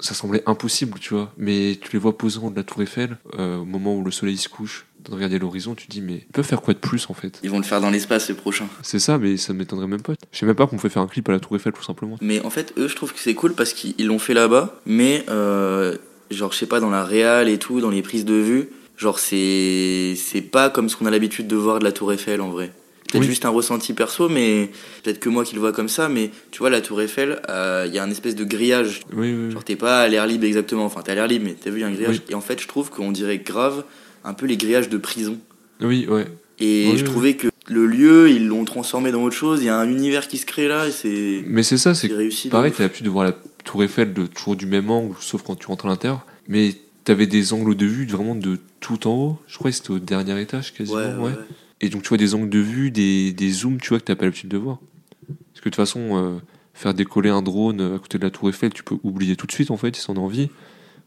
Speaker 1: Ça semblait impossible, tu vois. Mais tu les vois posant de la Tour Eiffel, euh, au moment où le soleil se couche, de regarder l'horizon, tu te dis, mais ils peuvent faire quoi de plus, en fait?
Speaker 2: Ils vont le faire dans l'espace le prochain.
Speaker 1: C'est ça, mais ça m'étonnerait même pas. Je sais même pas qu'on pouvait faire un clip à la Tour Eiffel, tout simplement.
Speaker 2: Mais en fait, eux, je trouve que c'est cool parce qu'ils l'ont fait là-bas, mais euh, genre, je sais pas, dans la réal et tout, dans les prises de vue, genre, c'est c'est pas comme ce qu'on a l'habitude de voir de la Tour Eiffel en vrai. Peut-être
Speaker 1: Oui.
Speaker 2: juste un ressenti perso, mais peut-être que moi qui le vois comme ça, mais tu vois, la Tour Eiffel, euh, il y a un espèce de grillage.
Speaker 1: Oui, oui.
Speaker 2: Genre, t'es pas à l'air libre exactement, enfin, t'es à l'air libre, mais t'as vu, il y a un grillage. Et en fait, je trouve qu'on dirait grave un peu les grillages de prison.
Speaker 1: Oui, ouais.
Speaker 2: Et je trouvais que le lieu, ils l'ont transformé dans autre chose, il y a un univers qui se crée là, et c'est
Speaker 1: Mais c'est ça,
Speaker 2: c'est
Speaker 1: c'est
Speaker 2: réussi.
Speaker 1: pareil, t'as l'habitude de voir la Tour Eiffel de toujours du même angle, sauf quand tu rentres à l'intérieur. Mais t'avais des angles de vue vraiment de tout en haut. Je crois que c'était au dernier étage quasiment.
Speaker 2: Ouais, ouais, ouais.
Speaker 1: Et donc tu vois des angles de vue, des, des zooms, tu vois, que t'as pas l'habitude de voir. Parce que de toute façon, euh, faire décoller un drone à côté de la tour Eiffel, tu peux oublier tout de suite en fait, si on a envie.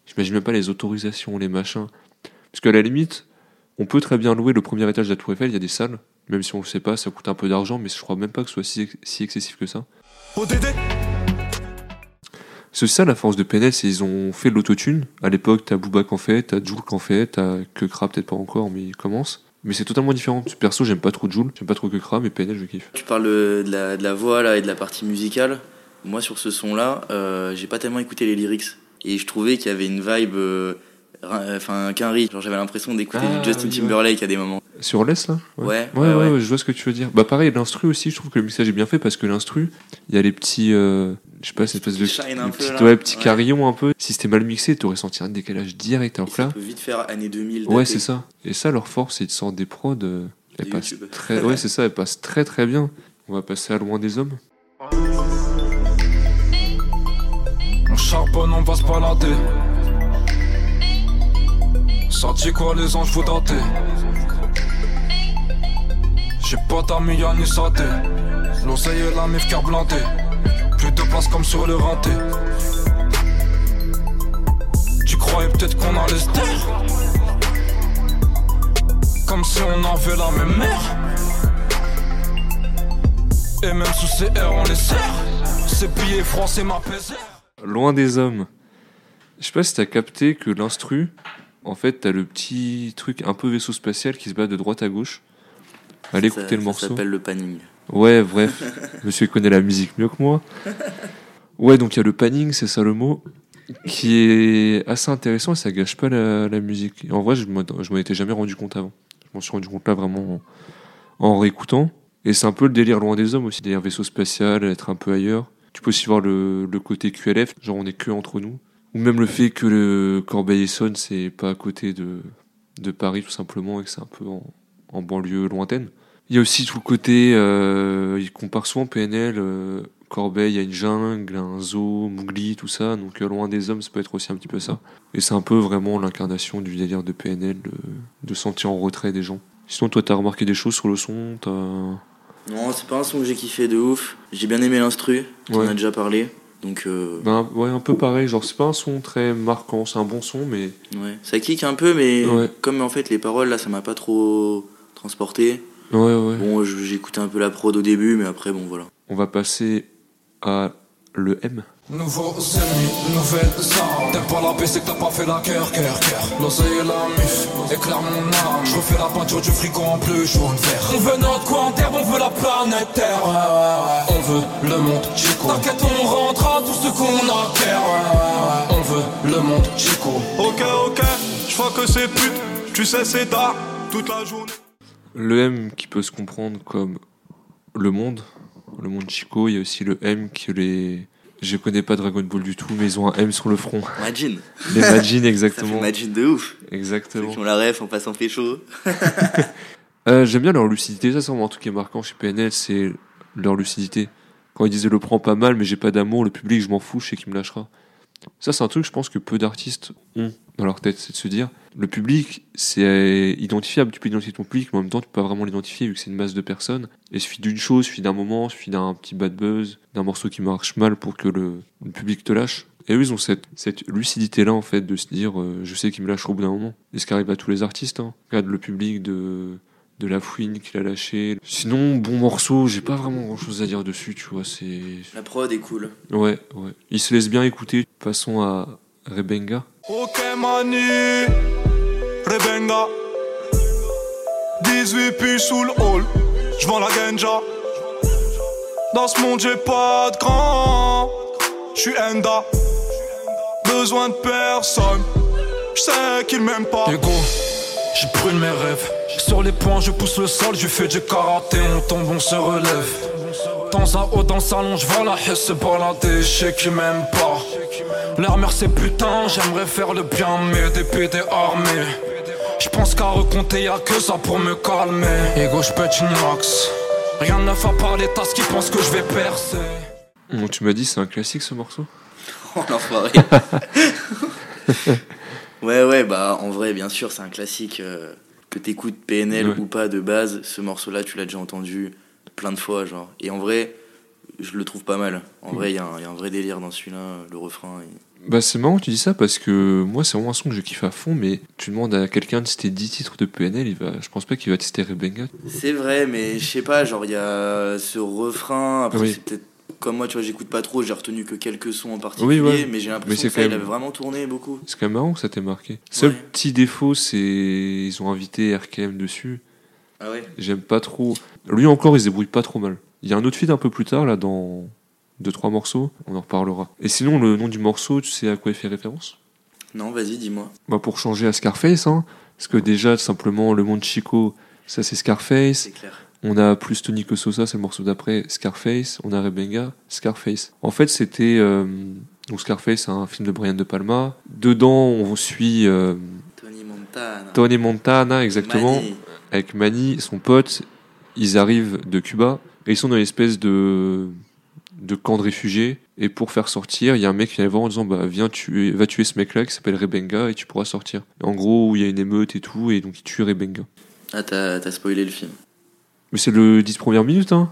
Speaker 1: J'imagine même pas les autorisations, les machins. Parce qu'à la limite, on peut très bien louer le premier étage de la tour Eiffel, il y a des salles. Même si on le sait pas, ça coûte un peu d'argent, mais je crois même pas que ce soit si, si excessif que ça.
Speaker 3: ODD,
Speaker 1: C'est ça la force de PNL, c'est ils ont fait de l'autotune. À l'époque, t'as Booba qui en fait, t'as Joule qui en fait, t'as Kekra peut-être pas encore, mais il commence. Mais c'est totalement différent. Perso, j'aime pas trop Joule, j'aime pas trop Kekra, mais PNL, je kiffe.
Speaker 2: Tu parles de la, de la voix là et de la partie musicale. Moi sur ce son là, euh, j'ai pas tellement écouté les lyrics et je trouvais qu'il y avait une vibe, euh, enfin qu'un rythme. Genre j'avais l'impression d'écouter
Speaker 1: Ah,
Speaker 2: du Justin
Speaker 1: oui, ouais.
Speaker 2: Timberlake à des moments.
Speaker 1: Sur l'Est, là?
Speaker 2: Ouais,
Speaker 1: ouais,
Speaker 2: ouais,
Speaker 1: ouais,
Speaker 2: ouais.
Speaker 1: je vois ce que tu veux dire. Bah pareil, l'instru aussi, je trouve que le mixage est bien fait parce que l'instru, il y a les petits, euh, je sais pas, cette espèce de
Speaker 2: peu, là.
Speaker 1: ouais, carillons un peu. Si c'était mal mixé, t'aurais senti un décalage direct. Alors
Speaker 2: Et
Speaker 1: que
Speaker 2: ça
Speaker 1: là,
Speaker 2: peut vite faire année 2000.
Speaker 1: ouais, c'est ça. Et ça, leur force, c'est de sortir des prods. euh, elles passent très, ouais, c'est ça, elles passent très très bien. On va passer à Loin des Hommes.
Speaker 4: On charbonne, on va se balader. Sorti quoi les anges vous datez? J'ai pas d'amis y'a ni santé L'oseille et la mif Plus de place comme sur le renté Tu croyais peut-être qu'on allait se taire Comme si on avait la même mère Et même sous ces airs on les serre Ces billets français m'apaisèrent
Speaker 1: Loin des Hommes. Je sais pas si t'as capté que l'instru, en fait, t'as le petit truc un peu vaisseau spatial qui se bat de droite à gauche. Allez
Speaker 2: Ça-
Speaker 1: écouter le
Speaker 2: ça
Speaker 1: morceau.
Speaker 2: s'appelle le panning.
Speaker 1: Ouais, bref, monsieur connaît la musique mieux que moi. Ouais, donc il y a le panning, c'est ça le mot, qui est assez intéressant et ça gâche pas la, musique. En vrai, je m'en étais jamais rendu compte avant. Je m'en suis rendu compte là vraiment en, réécoutant. Et c'est un peu le délire loin des hommes aussi, délire vaisseau spatial, être un peu ailleurs. Tu peux aussi voir le, côté QLF, genre on est que entre nous. Ou même le fait que le Corbeil-Essonne, c'est pas à côté de, de Paris tout simplement et que c'est un peu en banlieue lointaine. Il y a aussi tout le côté, euh, il compare souvent PNL, euh, Corbeil, il y a une jungle, un zoo, Mougli, tout ça, donc euh, loin des hommes, ça peut être aussi un petit peu ça. Et c'est un peu vraiment l'incarnation du délire de PNL, de, de sentir en retrait des gens. Sinon, toi, t'as remarqué des choses sur le son t'as...
Speaker 2: Non, c'est pas un son que j'ai kiffé de ouf. J'ai bien aimé l'instru, on
Speaker 1: Ouais.
Speaker 2: en a déjà parlé. Donc, euh,
Speaker 1: Ben, ouais, un peu pareil, genre c'est pas un son très marquant, c'est un bon son, mais
Speaker 2: ouais. Ça kick un peu, mais
Speaker 1: Ouais.
Speaker 2: comme en fait les paroles là, ça m'a pas trop transporté.
Speaker 1: Ouais, ouais.
Speaker 2: Bon, écouté un peu la prod au début, mais après, bon, voilà.
Speaker 1: On va passer à le M.
Speaker 4: Nouveaux ennemis, nouvelles armes. T'aimes pas la paix, c'est que t'as pas fait la guerre, guerre, guerre. L'oseille et la mif, éclaire mon âme. Je refais la peinture du frigo en bleu, jaune, vert. On veut notre coin terre, on veut la planète Terre. Ouais, ouais, ouais. On veut le monde Chico. T'inquiète, on rendra tout ce qu'on ouais, ouais. On veut le monde Chico.
Speaker 3: Ok, ok, je vois que c'est pute, tu sais c'est tard, toute la journée.
Speaker 1: Le M qui peut se comprendre comme le monde, le monde Chico. Il y a aussi le M que les. Je connais pas Dragon Ball du tout, mais ils ont un M sur le front.
Speaker 2: Majin.
Speaker 1: Les Majin,
Speaker 2: Ça fait
Speaker 1: exactement.
Speaker 2: Majin de ouf. Ceux
Speaker 1: Exactement.
Speaker 2: qui ont la ref en passant pécho.
Speaker 1: Euh, J'aime bien leur lucidité. Ça, c'est vraiment un truc qui est marquant chez PNL, c'est leur lucidité. Quand ils disaient le prends pas mal, mais j'ai pas d'amour, le public, je m'en fous, je sais qu'il me lâchera. Ça, c'est un truc, je pense, que peu d'artistes ont dans leur tête, c'est de se dire le public, c'est identifiable. Tu peux identifier ton public, mais en même temps, tu peux pas vraiment l'identifier vu que c'est une masse de personnes. Et il suffit d'une chose, il suffit d'un moment, il suffit d'un petit bad buzz, d'un morceau qui marche mal pour que le, le public te lâche. Et eux, ils ont cette, cette lucidité-là, en fait, de se dire euh, je sais qu'il me lâchera au bout d'un moment. Et ce qui arrive à tous les artistes. Hein. Regarde le public de de la fouine qu'il a lâché. Sinon, bon morceau, j'ai pas vraiment grand chose à dire dessus, tu vois, c'est...
Speaker 2: La prod est cool.
Speaker 1: Ouais, ouais. Il se laisse bien écouter. Passons à Rebenga.
Speaker 3: Ok Mani, Rebenga 18 puis sous le hall, j'vends la genja Dans ce monde j'ai pas de grand, j'suis Enda Besoin de personne, j'sais qu'il m'aime pas
Speaker 4: Hugo, je brûle mes rêves. Sur les points, je pousse le sol, je fais du karaté, on tombe, on se relève. Dans un haut, dans le salon, je vois la haie se balader, je sais qu'ils m'aiment pas. Leur mère c'est putain, j'aimerais faire le bien, mais des PD armés. Je pense qu'à recompter, y'a que ça pour me calmer. Ego, je pète une max. Rien de neuf à part les tasses qui pensent que je vais percer.
Speaker 1: Bon, tu m'as dit c'est un classique ce morceau
Speaker 2: Oh l'enfoiré. ouais, ouais, bah en vrai, bien sûr, c'est un classique. euh, que t'écoutes PNL
Speaker 1: Ouais.
Speaker 2: ou pas de base, ce morceau-là, tu l'as déjà entendu plein de fois, genre. Et en vrai, je le trouve pas mal. En vrai, il y, a un- il y a un vrai délire dans celui-là, le refrain.
Speaker 1: Bah c'est marrant que tu dis ça parce que moi c'est vraiment un son que je kiffe à fond mais tu demandes à quelqu'un de citer 10 titres de PNL, il va, je pense pas qu'il va tester Rebenga.
Speaker 2: C'est vrai, mais je sais pas, genre, il y a ce refrain. Après,
Speaker 1: Oui.
Speaker 2: c'est peut-être. Comme moi, tu vois, j'écoute pas trop, j'ai retenu que quelques sons en particulier,
Speaker 1: Oui, ouais.
Speaker 2: mais j'ai l'impression que ça,
Speaker 1: quand
Speaker 2: il
Speaker 1: même-
Speaker 2: avait vraiment tourné beaucoup.
Speaker 1: C'est quand même marrant que ça t'ait marqué. Seul
Speaker 2: Ouais.
Speaker 1: petit défaut c'est ils ont invité RKM dessus.
Speaker 2: Ah ouais
Speaker 1: J'aime pas trop. Lui encore il se débrouille pas trop mal. Il y a un autre feed un peu plus tard là dans deux trois morceaux, on en reparlera. Et sinon le nom du morceau, tu sais à quoi il fait référence?
Speaker 2: Non, vas-y, dis-moi.
Speaker 1: Bah pour changer à Scarface hein, parce que déjà simplement le monde Chico, ça c'est Scarface.
Speaker 2: C'est clair.
Speaker 1: On a plus Tony que Sosa, c'est le morceau d'après, Scarface. On a Rebenga, Scarface. En fait, c'était. euh, donc, Scarface, c'est un film de Brian De Palma. Dedans, on suit euh,
Speaker 2: Tony Montana.
Speaker 1: Tony Montana, exactement, avec Manny, son pote. Ils arrivent de Cuba et ils sont dans une espèce de, de camp de réfugiés. Et pour faire sortir, il y a un mec qui vient les voir en disant bah, Viens, tuer, va tuer ce mec-là qui s'appelle Rebenga et tu pourras sortir. En gros, il y a une émeute et tout, et donc il tue Rebenga.
Speaker 2: Ah, t'as spoilé le film.
Speaker 1: Mais c'est le 10 premières minutes, hein.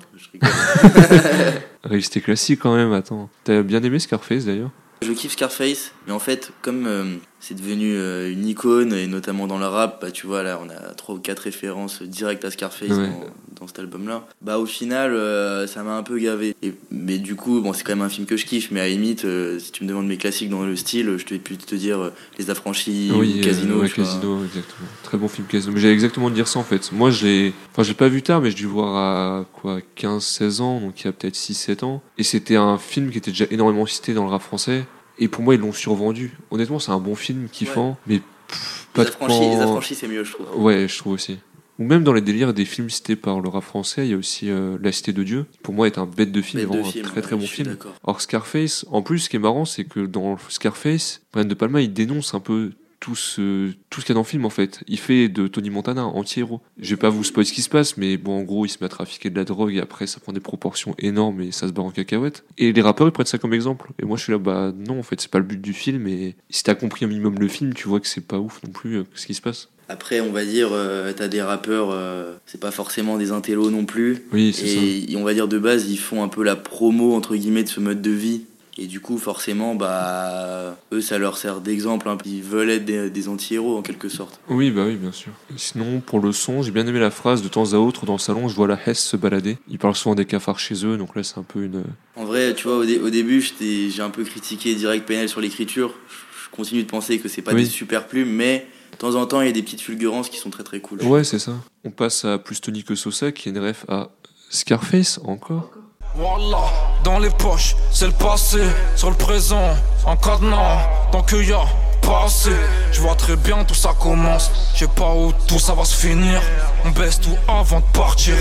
Speaker 1: Réalité classique quand même, attends. T'as bien aimé Scarface d'ailleurs?
Speaker 2: Je kiffe Scarface, mais en fait, comme euh, c'est devenu euh, une icône, et notamment dans le rap, bah, tu vois, là, on a trois ou quatre références directes à Scarface
Speaker 1: Ouais.
Speaker 2: dans, dans cet album-là. Bah, au final, euh, ça m'a un peu gavé. Et, mais du coup, bon, c'est quand même un film que je kiffe, mais à la limite, si tu me demandes mes classiques dans le style, je te plus te dire Les Affranchis ou Casino.
Speaker 1: ouais,
Speaker 2: vois.
Speaker 1: Casino, exactement. Très bon film Casino. Mais j'allais exactement te dire ça en fait. Moi, je l'ai. Enfin, j'ai pas vu tard, mais je dû voir à quoi 15-16 ans, donc il y a peut-être 6-7 ans. Et c'était un film qui était déjà énormément cité dans le rap français. Et pour moi, ils l'ont survendu. Honnêtement, c'est un bon film kiffant, mais pff, pas
Speaker 2: Les
Speaker 1: de
Speaker 2: Affranchis, les Affranchis, c'est mieux, je trouve.
Speaker 1: Ouais, je trouve aussi. Ou même dans les délires des films cités par le rap français, il y a aussi euh, La Cité de Dieu. Pour moi, est un bête de film,
Speaker 2: Bête de
Speaker 1: vraiment
Speaker 2: film,
Speaker 1: un très très
Speaker 2: ouais,
Speaker 1: bon film. Or Scarface, en plus, ce qui est marrant, c'est que dans Scarface, Brian De Palma, il dénonce un peu tout ce, tout ce qu'il y a dans le film, en fait. Il fait de Tony Montana un anti-héros. Je vais pas vous spoiler ce qui se passe, mais bon, en gros, il se met à trafiquer de la drogue et après, ça prend des proportions énormes et ça se barre en cacahuète. Et les rappeurs, ils prennent ça comme exemple. Et moi, je suis là, bah non, en fait, c'est pas le but du film. Et si t'as compris un minimum le film, tu vois que c'est pas ouf non plus euh, ce qui se passe.
Speaker 2: Après, on va dire, euh, t'as des rappeurs, euh, c'est pas forcément des intellos non plus.
Speaker 1: Oui, c'est ça.
Speaker 2: Et on va dire de base, ils font un peu la promo entre guillemets de ce mode de vie. Et du coup, forcément, bah, eux, ça leur sert d'exemple. hein. Ils veulent être des, des anti-héros en quelque sorte.
Speaker 1: Oui, bah oui, bien sûr. Sinon, pour le son, j'ai bien aimé la phrase de temps à autre dans le salon, je vois la Hesse se balader. Ils parlent souvent des cafards chez eux, donc là, c'est un peu une.
Speaker 2: En vrai, tu vois, au, dé- au début, j'ai un peu critiqué direct PNL sur l'écriture. Je je continue de penser que c'est pas
Speaker 1: Oui.
Speaker 2: des super plumes, mais de temps en temps, il y a des petites fulgurances qui sont très très cool.
Speaker 1: Ouais, c'est ça. On passe à Plus Tony que Sosa, qui est une ref à Scarface, encore.
Speaker 4: Voilà, dans les poches, c'est le passé, sur le présent, en cadenas, tant que y a passé, je vois très bien tout ça commence, je sais pas où tout ça va se finir, on baisse tout avant de partir,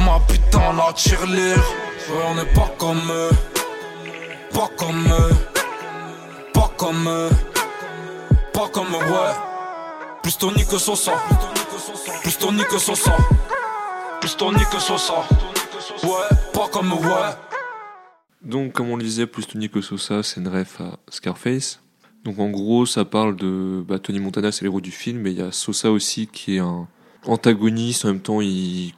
Speaker 4: ma putain la tirelire, ouais on n'est pas comme eux, pas comme eux, pas comme eux, pas comme eux, ouais, plus Tony que Sosa, plus Tony que Sosa, plus Tony que Sosa. Ouais, pas comme ouais.
Speaker 1: Donc, comme on le disait, Plus Tony que Sosa, c'est une ref à Scarface. Donc, en gros, ça parle de. Bah, Tony Montana, c'est l'héros du film, mais il y a Sosa aussi qui est un antagoniste. En même temps, il,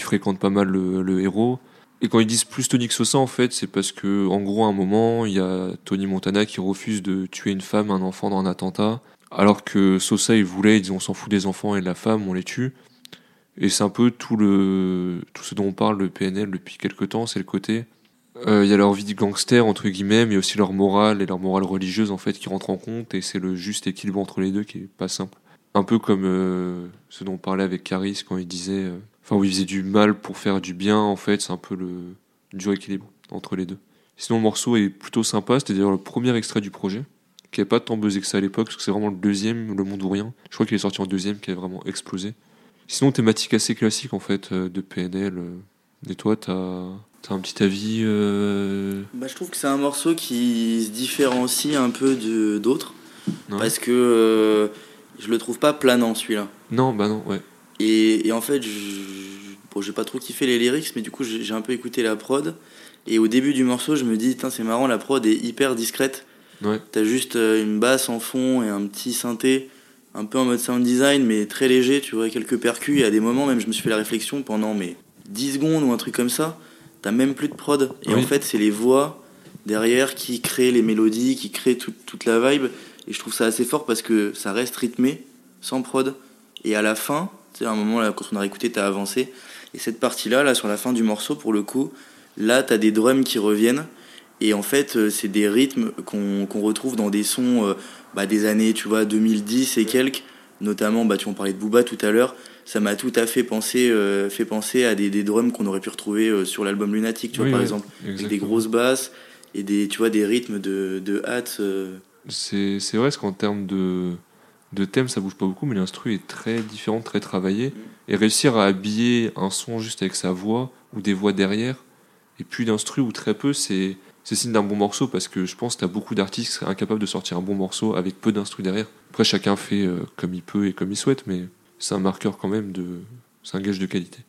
Speaker 1: fréquente pas mal le, héros. Et quand ils disent plus Tony que Sosa, en fait, c'est parce que, en gros, à un moment, il y a Tony Montana qui refuse de tuer une femme, un enfant dans un attentat. Alors que Sosa, il voulait, il dit on s'en fout des enfants et de la femme, on les tue. Et c'est un peu tout, le, tout ce dont on parle, le PNL, depuis quelques temps, c'est le côté. euh, Il y a leur vie de gangster, entre guillemets, mais aussi leur morale et leur morale religieuse, en fait, qui rentrent en compte. Et c'est le juste équilibre entre les deux qui est pas simple. Un peu comme euh, ce dont on parlait avec Caris quand il disait. euh, Enfin, où il faisait du mal pour faire du bien, en fait, c'est un peu le dur équilibre entre les deux. Sinon, le morceau est plutôt sympa, c'était d'ailleurs le premier extrait du projet, qui n'avait pas tant buzzé que ça à l'époque, parce que c'est vraiment le deuxième, Le Monde ou Rien. Je crois qu'il est sorti en deuxième, qui a vraiment explosé. Sinon, thématique assez classique, en fait, euh, de PNL. euh. Et toi, t'as as un petit avis euh...
Speaker 2: Bah, je trouve que c'est un morceau qui se différencie un peu d'autres. Parce que euh, je le trouve pas planant celui-là.
Speaker 1: Non, bah non, ouais.
Speaker 2: Et, et en fait, je, bon, j'ai pas trop kiffé les lyrics, mais du coup, j'ai un peu écouté la prod. Et au début du morceau, je me dis, c'est marrant, la prod est hyper discrète.
Speaker 1: Ouais.
Speaker 2: T'as juste une basse en fond et un petit synthé, un peu en mode sound design, mais très léger, tu vois, quelques percus. Et à des moments, même, je me suis fait la réflexion pendant mais 10 secondes ou un truc comme ça, t'as même plus de prod. Et
Speaker 1: Oui.
Speaker 2: en fait, c'est les voix derrière qui créent les mélodies, qui créent tout- toute la vibe. Et je trouve ça assez fort parce que ça reste rythmé, sans prod. Et à la fin, tu sais, à un moment, là, quand on a écouté, t'as avancé. Et cette partie-là, là, sur la fin du morceau, pour le coup, là, t'as des drums qui reviennent. Et en fait, euh, c'est des rythmes qu'on qu'on retrouve dans des sons euh, bah, des années, tu vois, 2010 et quelques. Notamment, bah, tu en parlais de Booba tout à l'heure. Ça m'a tout à fait pensé, euh, fait penser à des, des drums qu'on aurait pu retrouver euh, sur l'album Lunatic, tu vois,
Speaker 1: Oui,
Speaker 2: par
Speaker 1: oui,
Speaker 2: exemple. Avec des grosses basses et des, tu vois, des rythmes de, de hâte. euh,
Speaker 1: C'est vrai, parce qu'en termes de, de thème, ça bouge pas beaucoup, mais l'instru est très différent, très travaillé. Et réussir à habiller un son juste avec sa voix, ou des voix derrière, et puis d'instru ou très peu, c'est c'est signe d'un bon morceau, parce que je pense que t'as beaucoup d'artistes qui seraient incapables de sortir un bon morceau avec peu d'instru derrière. Après, chacun fait euh, comme il peut et comme il souhaite, mais c'est un marqueur quand même de. C'est un gage de qualité.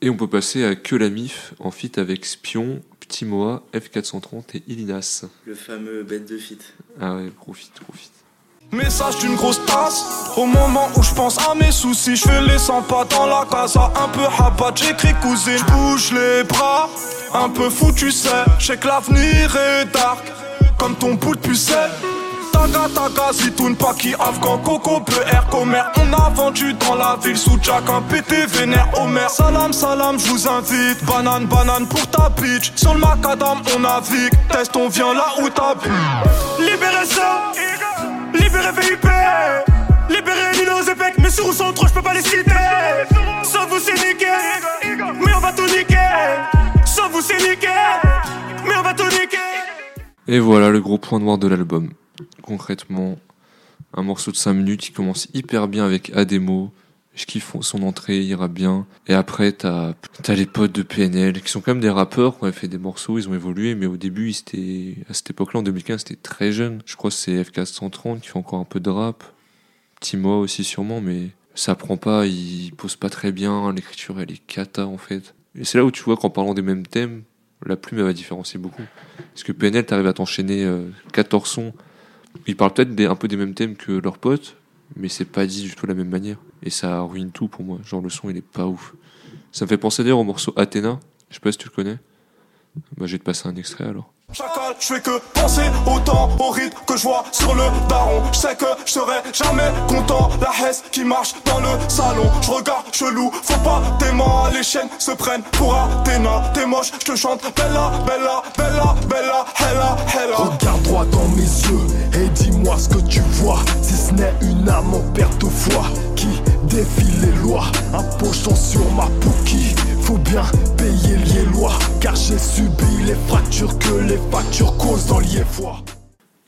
Speaker 1: Et on peut passer à Que la Mif, en feat avec Spion, Petit Moa, F430 et Ilinas.
Speaker 2: le fameux bête de fit.
Speaker 1: Ah ouais, gros feat.
Speaker 3: Message d'une grosse tasse. Au moment où je pense à mes soucis Je fais les 100 pas dans la casa. Un peu rabat, j'écris cousine. Bouge les bras. Un peu fou tu sais. Je sais que l'avenir est dark. Comme ton bout de pucelle. Taga taga zitoun Paki afghan Coco bleu air commer On a vendu dans la ville sous Jack Un pété vénère. Homer Salam salam je vous invite. Banane banane pour ta bitch. Sur le macadam on navigue. Test on vient là où t'habites. Libérez ça
Speaker 1: Et voilà le gros point noir de l'album. Concrètement, un morceau de 5 minutes qui commence hyper bien avec Ademo, Je kiffe son entrée, il ira bien. Et après, t'as as les potes de PNL qui sont quand même des rappeurs qui ont fait des morceaux, ils ont évolué, mais au début, ils à cette époque-là, en 2015, c'était très jeune. Je crois que c'est FK130 qui fait encore un peu de rap. Timoa aussi sûrement, mais ça prend pas, il pose pas très bien, l'écriture elle est cata en fait. Et c'est là où tu vois qu'en parlant des mêmes thèmes, la plume elle va différencier beaucoup. Parce que PNL t'arrives à t'enchaîner 14 euh, sons. Ils parlent peut-être un peu des mêmes thèmes que leurs potes, mais c'est pas dit du tout de la même manière. Et ça ruine tout pour moi. Genre le son il est pas ouf. Ça me fait penser d'ailleurs au morceau Athéna. Je sais pas si tu le connais. Bah, je vais te passer un extrait alors.
Speaker 3: Chacal, je fais que penser autant au rythme que je vois sur le daron. Je sais que je serai jamais content. La hesse qui marche dans le salon. Je regarde chelou, faut pas tes mains, les chaînes se prennent pour Athéna. T'es moche, je te chante Bella, Bella, Bella, Bella, Hella, Hella.
Speaker 5: Regarde droit dans mes yeux et dis-moi ce que tu vois. Si ce n'est une âme en perte de foi qui défie les lois, un pochon sur ma pouquille faut bien payer liélois Car j'ai subi les fractures que les factures causent dans Liéfois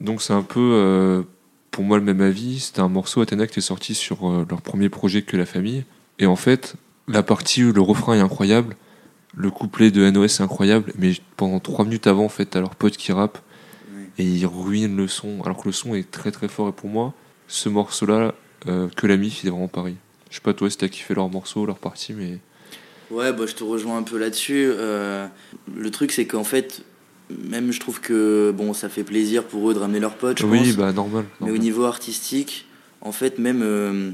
Speaker 1: Donc c'est un peu euh, pour moi le même avis. C'était un morceau Athéna qui est sorti sur euh, leur premier projet que la famille. Et en fait la partie où le refrain est incroyable Le couplet de NOS est incroyable Mais pendant trois minutes avant en fait t'as leur pote qui rappe Et ils ruinent le son Alors que le son est très très fort. Et pour moi ce morceau là euh, que la MIF il est vraiment pareil je sais pas toi si t'as kiffé leur morceau, leur partie, mais
Speaker 2: Ouais, bah, je te rejoins un peu là-dessus. Euh, le truc, c'est qu'en fait, même je trouve que bon, ça fait plaisir pour eux de ramener leurs potes. Je
Speaker 1: oui, bah normal,
Speaker 2: Mais au niveau artistique, en fait, même euh,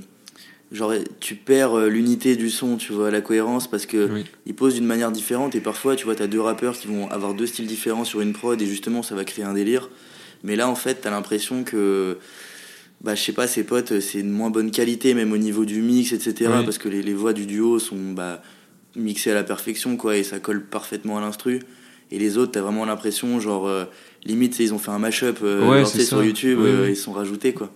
Speaker 2: genre tu perds euh, l'unité du son, tu vois, la cohérence parce que ils posent d'une manière différente et parfois, tu vois, t'as deux rappeurs qui vont avoir deux styles différents sur une prod et justement, ça va créer un délire. Mais là, en fait, t'as l'impression que bah, je sais pas, ses potes, c'est une moins bonne qualité, même au niveau du mix, etc. Parce que les, les, voix du duo sont bah, mixé à la perfection, quoi, et ça colle parfaitement à l'instru. Et les autres, t'as vraiment l'impression, genre, euh, limite, ils ont fait un mashup euh, sur YouTube, euh, ils sont rajoutés, quoi.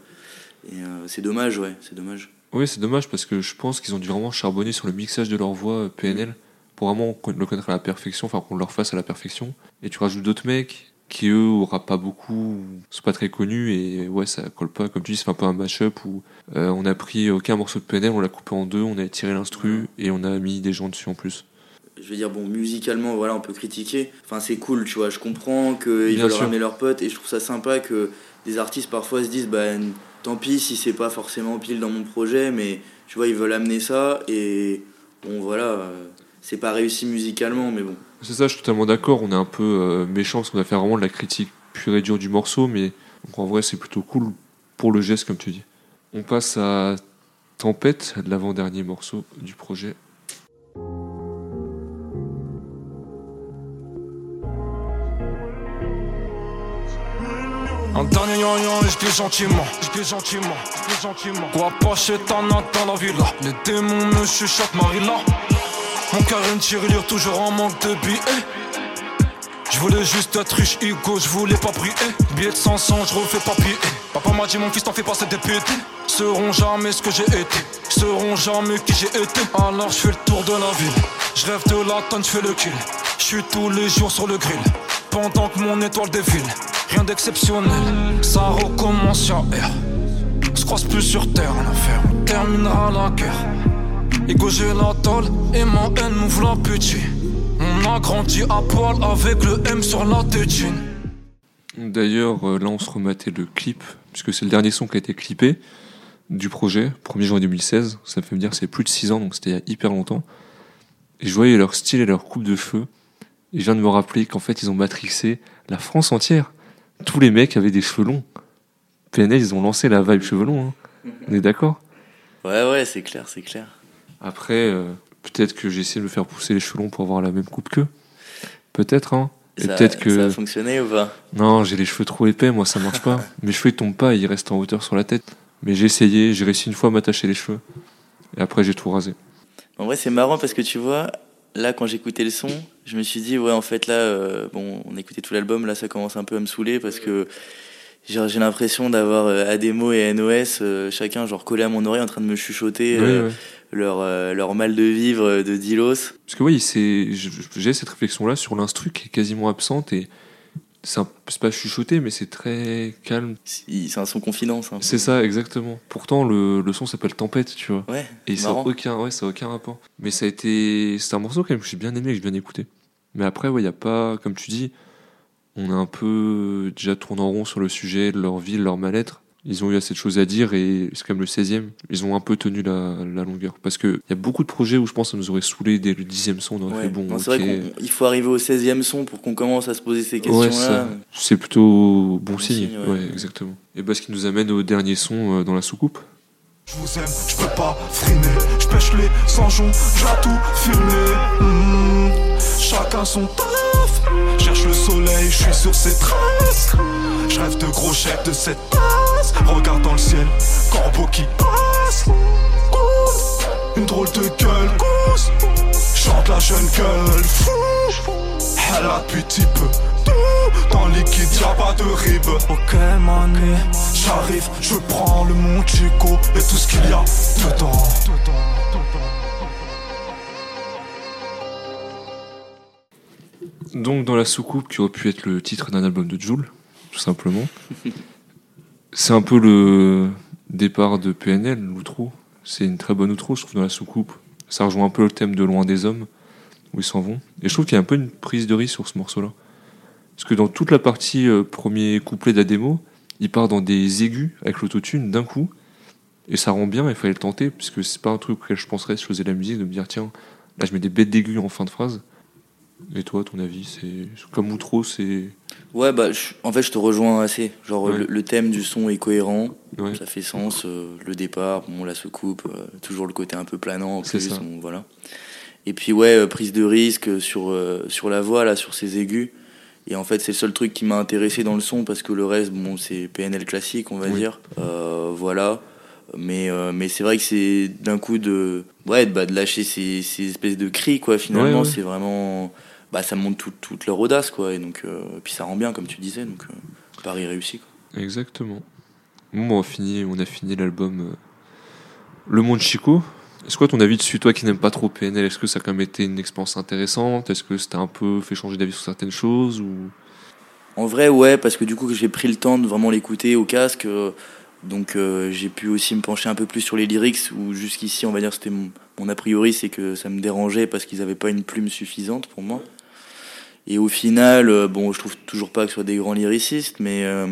Speaker 2: Et c'est dommage, ouais, c'est dommage.
Speaker 1: Oui, c'est dommage parce que je pense qu'ils ont dû vraiment charbonner sur le mixage de leur voix PNL pour vraiment le connaître à la perfection, enfin qu'on leur fasse à la perfection. Et tu rajoutes d'autres mecs qui eux aura pas beaucoup, sont pas très connus et ouais ça colle pas. Comme tu dis, c'est un peu un mashup où euh, on a pris aucun morceau de PNL, on l'a coupé en deux, on a tiré l'instru et on a mis des gens dessus en plus.
Speaker 2: Je veux dire, bon, musicalement, voilà, on peut critiquer. Enfin, c'est cool, tu vois. Je comprends qu'ils veulent ramener leurs potes et je trouve ça sympa que des artistes parfois se disent, bah, tant pis si c'est pas forcément pile dans mon projet, mais tu vois, ils veulent amener ça et bon, voilà, euh, c'est pas réussi musicalement, mais bon.
Speaker 1: C'est ça, je suis totalement d'accord. On est un peu euh, méchant parce qu'on a fait vraiment de la critique pure et dure du morceau, mais en vrai, c'est plutôt cool pour le geste, comme tu dis. On passe à Tempête, l'avant-dernier morceau du projet.
Speaker 4: Un dernier yon et je gentiment, je gentiment, je gentiment. Quoi pas chez dans la villa, les démons me chuchotent Marilla. Mon cœur une tirelire toujours en manque de billets. Je voulais juste être riche, Hugo, je voulais pas prier. Billet de 500, je refais papier. Papa m'a dit, mon fils, t'en fais pas, c'est des pétés. Seront jamais ce que j'ai été, seront jamais qui j'ai été. Alors je fais le tour de la ville. Je rêve de la tonne, je fais le kill. Je suis tous les jours sur le grill. Pendant que mon étoile défile, rien d'exceptionnel. Ça recommence sur R. Se croise plus sur terre, en affaire. On terminera la guerre. Ego j'ai la tôle et ma haine m'ouvre l'appétit On a grandi à poil avec le M sur la tétine.
Speaker 1: D'ailleurs euh, là on se rematait le clip Puisque c'est le dernier son qui a été clippé Du projet, 1er juin 2016 Ça fait me dire c'est plus de 6 ans donc c'était il y a hyper longtemps. Et je voyais leur style et leur coupe de cheveux Et je viens de me rappeler qu'en fait ils ont matrixé la France entière. Tous les mecs avaient des cheveux longs. PNL ils ont lancé la vibe cheveux longs hein. On est d'accord?
Speaker 2: Ouais ouais c'est clair c'est clair
Speaker 1: après, euh, peut-être que j'ai essayé de me faire pousser les cheveux longs pour avoir la même coupe qu'eux. Peut-être, hein.
Speaker 2: Et peut-être que. Ça a fonctionné ou pas?
Speaker 1: Non, j'ai les cheveux trop épais, moi ça marche pas. Mes cheveux ils tombent pas, ils restent en hauteur sur la tête. Mais j'ai essayé, j'ai réussi une fois à m'attacher les cheveux. Et après j'ai tout rasé.
Speaker 2: En vrai, c'est marrant parce que tu vois, là quand j'écoutais le son, je me suis dit, ouais, en fait là, euh, bon, on écoutait tout l'album, là ça commence un peu à me saouler parce que j'ai l'impression d'avoir euh, Ademo et NOS, chacun genre collé à mon oreille en train de me chuchoter leur, euh, leur mal de vivre de Dilos.
Speaker 1: Parce que oui, j'ai cette réflexion-là sur l'instru qui est quasiment absente et c'est pas chuchoté, mais c'est très calme.
Speaker 2: C'est un son confidence.
Speaker 1: C'est ça, exactement. Pourtant, le, le son s'appelle Tempête, tu vois.
Speaker 2: Ouais,
Speaker 1: Et ça a
Speaker 2: marrant.
Speaker 1: aucun, ouais, ça a aucun rapport. Mais ça a été, c'est un morceau quand même que j'ai bien aimé, que j'ai bien écouté. Mais après, ouais, y a pas, comme tu dis, on a un peu déjà tourné en rond sur le sujet de leur vie, de leur mal-être. Ils ont eu assez de choses à dire et c'est comme le 16e, ils ont un peu tenu la, la longueur. Parce que y a beaucoup de projets où je pense que ça nous aurait saoulé dès le 10e son, on aurait
Speaker 2: Ouais.
Speaker 1: fait bon.
Speaker 2: Non,
Speaker 1: ok.
Speaker 2: C'est vrai qu'il faut arriver au 16e son pour qu'on commence à se poser ces
Speaker 1: Ouais,
Speaker 2: questions-là.
Speaker 1: ça, c'est plutôt bon,
Speaker 2: Bon
Speaker 1: signe.
Speaker 2: signe, ouais.
Speaker 1: ouais. exactement. Et bah, ce qui nous amène au dernier son euh, dans la soucoupe.
Speaker 3: Je vous aime, je peux pas freiner. Je pêche les sans jonc, j'ai tout filmé. Hmm, Chacun son taf. Cherche le soleil, je suis sur ses traces. Je rêve de gros chèques de cette tasse. Regarde dans le ciel, corbeau qui passe. Une drôle de gueule, gousse. Chante la jeune gueule, fou. Elle a petit peu tout. Dans le liquide, y'a pas de rib. Ok, mané, j'arrive, je prends le mon Chico et tout ce qu'il y a dedans.
Speaker 1: Donc dans la soucoupe qui aurait pu être le titre d'un album de Joule, tout simplement. C'est un peu le départ de PNL, l'outro. C'est une très bonne outro, je trouve, dans la soucoupe. Ça rejoint un peu le thème de Loin des Hommes, où ils s'en vont. Et je trouve qu'il y a un peu une prise de risque sur ce morceau-là. Parce que dans toute la partie euh, premier couplet de la démo, il part dans des aigus avec l'autotune d'un coup. Et ça rend bien, il fallait le tenter, puisque c'est pas un truc auquel je penserais si je faisais la musique, de me dire, tiens, là je mets des bêtes d'aigus en fin de phrase. Et toi, ton avis, c'est comme outro, c'est
Speaker 2: Ouais, bah, je- en fait, je te rejoins assez. Genre,
Speaker 1: Ouais.
Speaker 2: le, le thème du son est cohérent,
Speaker 1: ouais,
Speaker 2: ça fait sens. euh, le départ, bon, la soucoupe, euh, toujours le côté un peu planant en plus. voilà. Et puis, ouais, euh, prise de risque sur, euh, sur la voix, là, sur ses aigus. Et en fait, c'est le seul truc qui m'a intéressé dans le son parce que le reste, bon, c'est PNL classique, on va
Speaker 1: Oui.
Speaker 2: dire. Voilà. Mais, euh, mais c'est vrai que c'est d'un coup de, ouais, bah, de lâcher ces, ces espèces de cris, quoi. Finalement,
Speaker 1: Ouais, ouais.
Speaker 2: c'est vraiment. Bah, ça montre tout- toute leur audace, quoi. Et donc, euh, puis ça rend bien, comme tu disais. Donc, euh, pari réussi, quoi.
Speaker 1: exactement. Bon, bah, on a fini, on a fini l'album euh, Le Monde Chico. Est-ce quoi ton avis dessus, toi qui n'aimes pas trop PNL Est-ce que ça a quand même été une expérience intéressante? Est-ce que c'était un peu fait changer d'avis sur certaines choses ou...
Speaker 2: En vrai, ouais, parce que du coup, j'ai pris le temps de vraiment l'écouter au casque. euh, donc, euh, j'ai pu aussi me pencher un peu plus sur les lyrics, où jusqu'ici, on va dire, c'était mon, mon a priori, c'est que ça me dérangeait parce qu'ils n'avaient pas une plume suffisante pour moi. Et au final, euh, bon, je trouve toujours pas que ce soit des grands lyricistes, mais, euh,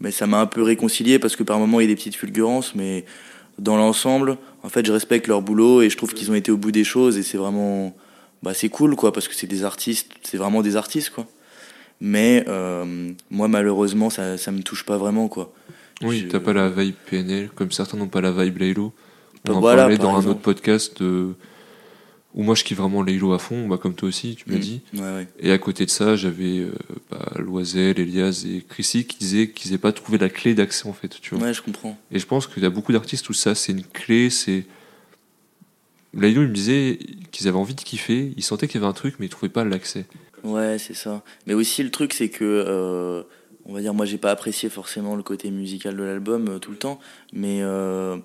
Speaker 2: mais ça m'a un peu réconcilié parce que par moments, il y a des petites fulgurances, mais dans l'ensemble, en fait, je respecte leur boulot et je trouve qu'ils ont été au bout des choses et c'est vraiment. Bah, c'est cool, quoi, parce que c'est des artistes, c'est vraiment des artistes, quoi. Mais euh, moi, malheureusement, ça, ça me touche pas vraiment, quoi.
Speaker 1: Oui,
Speaker 2: Je-
Speaker 1: t'as pas la vibe PNL, comme certains n'ont pas la vibe Laylo. On
Speaker 2: Bah
Speaker 1: en
Speaker 2: voilà,
Speaker 1: parlait
Speaker 2: par
Speaker 1: dans un autre podcast euh, où moi je kiffe vraiment Laylo à fond, bah, comme toi aussi, tu m'as
Speaker 2: Mm.
Speaker 1: dit.
Speaker 2: Ouais, ouais.
Speaker 1: Et à côté de ça, j'avais euh, bah, Loisel, Elias et Chrissy qui disaient qu'ils n'avaient pas trouvé la clé d'accès en fait, tu vois.
Speaker 2: Ouais, je comprends.
Speaker 1: Et je pense qu'il y a beaucoup d'artistes où ça, c'est une clé, c'est. Laylo, il me disait qu'ils avaient envie de kiffer, ils sentaient qu'il y avait un truc, mais ils trouvaient pas l'accès.
Speaker 2: Ouais, c'est ça. Mais aussi, le truc, c'est que, euh, on va dire, moi, j'ai pas apprécié forcément le côté musical de l'album euh, tout le temps, mais, euh,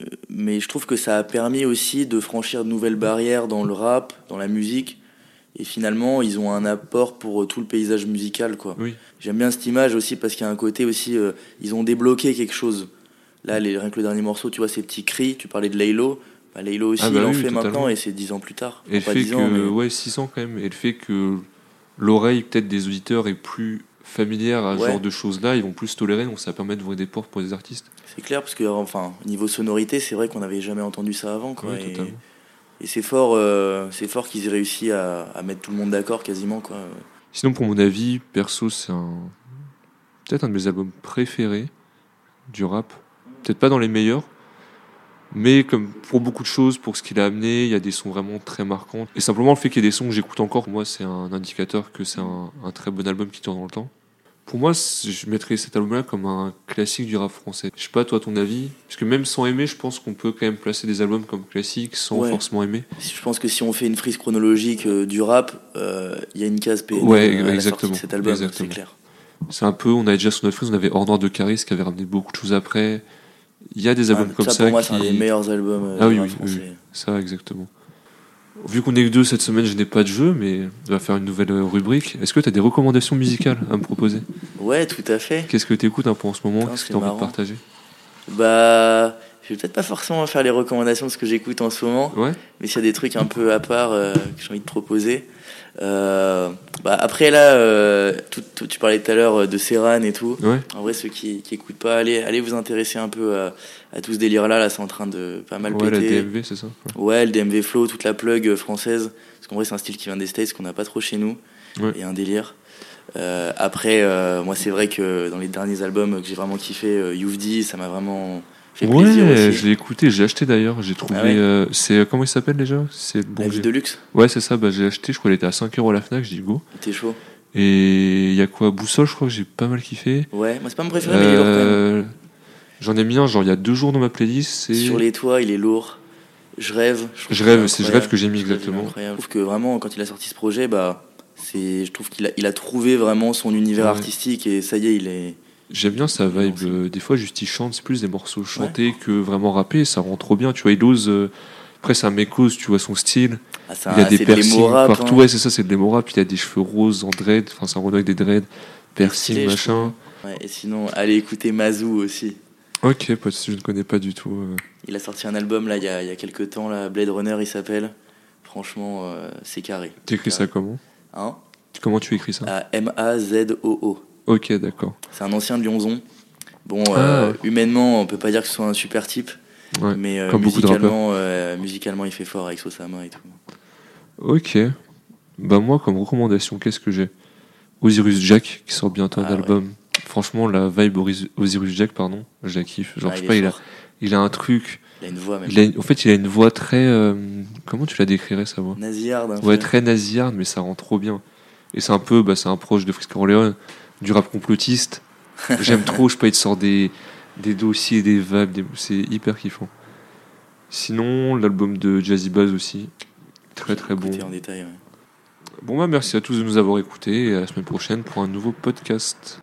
Speaker 2: euh, mais je trouve que ça a permis aussi de franchir de nouvelles barrières dans le rap, dans la musique. Et finalement, ils ont un apport pour tout le paysage musical, quoi.
Speaker 1: Oui.
Speaker 2: J'aime bien cette image aussi parce qu'il y a un côté aussi, euh, ils ont débloqué quelque chose. Là, les, rien que le dernier morceau, tu vois, ces petits cris, tu parlais de Laylo. Bah, Laylo aussi,
Speaker 1: Ah bah
Speaker 2: il en fait
Speaker 1: totalement.
Speaker 2: maintenant et c'est dix ans plus tard.
Speaker 1: Et le
Speaker 2: pas
Speaker 1: fait
Speaker 2: 10
Speaker 1: que.
Speaker 2: mais-
Speaker 1: Ouais, 6 ans quand même. Et le fait que l'oreille, peut-être des auditeurs, est plus familière à ce
Speaker 2: Ouais.
Speaker 1: genre de choses-là, ils vont plus tolérer, donc ça permet d'ouvrir des portes pour les artistes.
Speaker 2: C'est clair parce que enfin niveau sonorité c'est vrai qu'on n'avait jamais entendu ça avant quoi. Et c'est fort euh, c'est fort qu'ils aient réussi à, à mettre tout le monde d'accord quasiment quoi.
Speaker 1: Sinon, pour mon avis, perso, c'est un. Peut-être un de mes albums préférés du rap. Peut-être pas dans les meilleurs, mais comme pour beaucoup de choses, pour ce qu'il a amené, il y a des sons vraiment très marquants. Et simplement, le fait qu'il y ait des sons que j'écoute encore, pour moi, c'est un indicateur que c'est un, un très bon album qui dure dans le temps. Pour moi, je mettrais cet album-là comme un classique du rap français. Je sais pas, toi, ton avis? Parce que même sans aimer, je pense qu'on peut quand même placer des albums comme classiques sans
Speaker 2: Ouais.
Speaker 1: forcément aimer.
Speaker 2: Je pense que si on fait une frise chronologique euh, du rap, euh, il y a une case PNL
Speaker 1: Ouais,
Speaker 2: à la de cet album, c'est clair.
Speaker 1: C'est un peu, on avait déjà sur notre frise, on avait Hors Noir de Caris qui avait ramené beaucoup de choses après. Il y a des albums
Speaker 2: Ah,
Speaker 1: comme
Speaker 2: ça
Speaker 1: ça.
Speaker 2: pour moi
Speaker 1: qui...
Speaker 2: c'est un des meilleurs albums euh,
Speaker 1: Ah oui, oui, oui. Ça, exactement. Vu qu'on est que deux cette semaine, je n'ai pas de jeu, mais on va faire une nouvelle euh, rubrique. Est-ce que tu as des recommandations musicales à me proposer?
Speaker 2: Ouais, tout à fait.
Speaker 1: Qu'est-ce que tu écoutes un peu en ce moment? Qu'est-ce que tu as envie de partager?
Speaker 2: Bah, je vais peut-être pas forcément faire les recommandations de ce que j'écoute en ce moment,
Speaker 1: Ouais
Speaker 2: mais s'il y a des trucs un peu à part euh, que j'ai envie de proposer. Euh, bah après là, euh, tout- tout- tu parlais tout à l'heure euh, de Serran et tout.
Speaker 1: Ouais
Speaker 2: En vrai, ceux qui, qui écoutent pas, allez, allez vous intéresser un peu à, à tout ce délire-là. Là, c'est en train de pas mal
Speaker 1: Ouais,
Speaker 2: péter.
Speaker 1: DMV, c'est ça Ouais.
Speaker 2: Ouais, le DMV Flow, toute la plug euh, française. Parce qu'en vrai, c'est un style qui vient des States qu'on n'a pas trop chez nous.
Speaker 1: Ouais.
Speaker 2: Et un délire. Euh, après, euh, moi, c'est vrai que dans les derniers albums que j'ai vraiment kiffé, You've Dit, ça m'a vraiment fait plaisir
Speaker 1: Ouais,
Speaker 2: aussi.
Speaker 1: je l'ai écouté, j'ai acheté d'ailleurs. J'ai trouvé.
Speaker 2: Ah ouais
Speaker 1: euh, c'est euh, Comment il s'appelle déjà? C'est bon
Speaker 2: La vie de luxe,
Speaker 1: Ouais, c'est ça, bah, j'ai acheté, je crois qu'il était à 5 euros à la Fnac, j'ai dit go.
Speaker 2: t'es chaud.
Speaker 1: Et il y a quoi? Boussole, je crois que j'ai pas mal kiffé.
Speaker 2: Ouais, moi, c'est pas mon préféré, mais il est lourd quand même.
Speaker 1: Euh, J'en ai mis un, genre il y a deux jours dans ma playlist.
Speaker 2: Sur les toits, il est lourd. Je rêve.
Speaker 1: Je rêve, c'est Je rêve que j'ai mis
Speaker 2: Je
Speaker 1: exactement.
Speaker 2: Je trouve que vraiment, quand il a sorti ce projet, bah, c'est, je trouve qu'il a, il a trouvé vraiment son univers
Speaker 1: Ouais.
Speaker 2: artistique et ça y est, il est.
Speaker 1: J'aime bien sa vibe. euh, Des fois, juste il chante, c'est plus des morceaux chantés que vraiment rappés. Ça rend trop bien. Tu vois, il ose. euh, Après, c'est un mécose, tu vois son style.
Speaker 2: Ah,
Speaker 1: il a
Speaker 2: un-
Speaker 1: des
Speaker 2: de
Speaker 1: piercings partout.
Speaker 2: hein.
Speaker 1: Ouais, c'est ça, c'est de l'hémorap. Il a des cheveux roses en dread. Enfin, c'est un avec des dreads. Piercing, machin.
Speaker 2: Ouais, et sinon, allez écouter Mazou aussi.
Speaker 1: Ok, de souci, je ne connais pas du tout. euh.
Speaker 2: Il a sorti un album là il y a, il y a quelques temps, là, Blade Runner il s'appelle. Franchement, c'est carré.
Speaker 1: T'écris ça comment?
Speaker 2: Hein?
Speaker 1: Comment tu écris ça?
Speaker 2: À M-A-Z-O-O.
Speaker 1: Ok, d'accord.
Speaker 2: C'est un ancien de Lyonzon. Bon,
Speaker 1: Ah,
Speaker 2: euh, humainement, on peut pas dire que ce soit un super type,
Speaker 1: Ouais.
Speaker 2: mais euh,
Speaker 1: comme
Speaker 2: musicalement, euh, musicalement, il fait fort avec Sosama et tout.
Speaker 1: Ok. Bah moi, comme recommandation, qu'est-ce que j'ai? Osiris Jack, qui sort bientôt un
Speaker 2: Ah,
Speaker 1: album. Franchement, la vibe Osiris Jack, pardon, je la kiffe. Genre,
Speaker 2: Ah,
Speaker 1: je sais
Speaker 2: il
Speaker 1: pas,
Speaker 2: est
Speaker 1: il a, il a un truc.
Speaker 2: Il a une voix même.
Speaker 1: Il a, une- en fait, il a une voix très. euh, comment tu la décrirais, sa voix?
Speaker 2: Nasillarde, un
Speaker 1: Ouais,
Speaker 2: peu.
Speaker 1: très nasillarde, mais ça rend trop bien. Et c'est un peu, bah, c'est un proche de Frisco Orleans, du rap complotiste. J'aime trop, je il te sort des, des dossiers, des vibes, des- c'est hyper kiffant. Sinon, l'album de Jazzy Bass aussi, très très bon.
Speaker 2: Écoutez en détail, ouais.
Speaker 1: Bon bah merci à tous de nous avoir écoutés et à la semaine prochaine pour un nouveau podcast.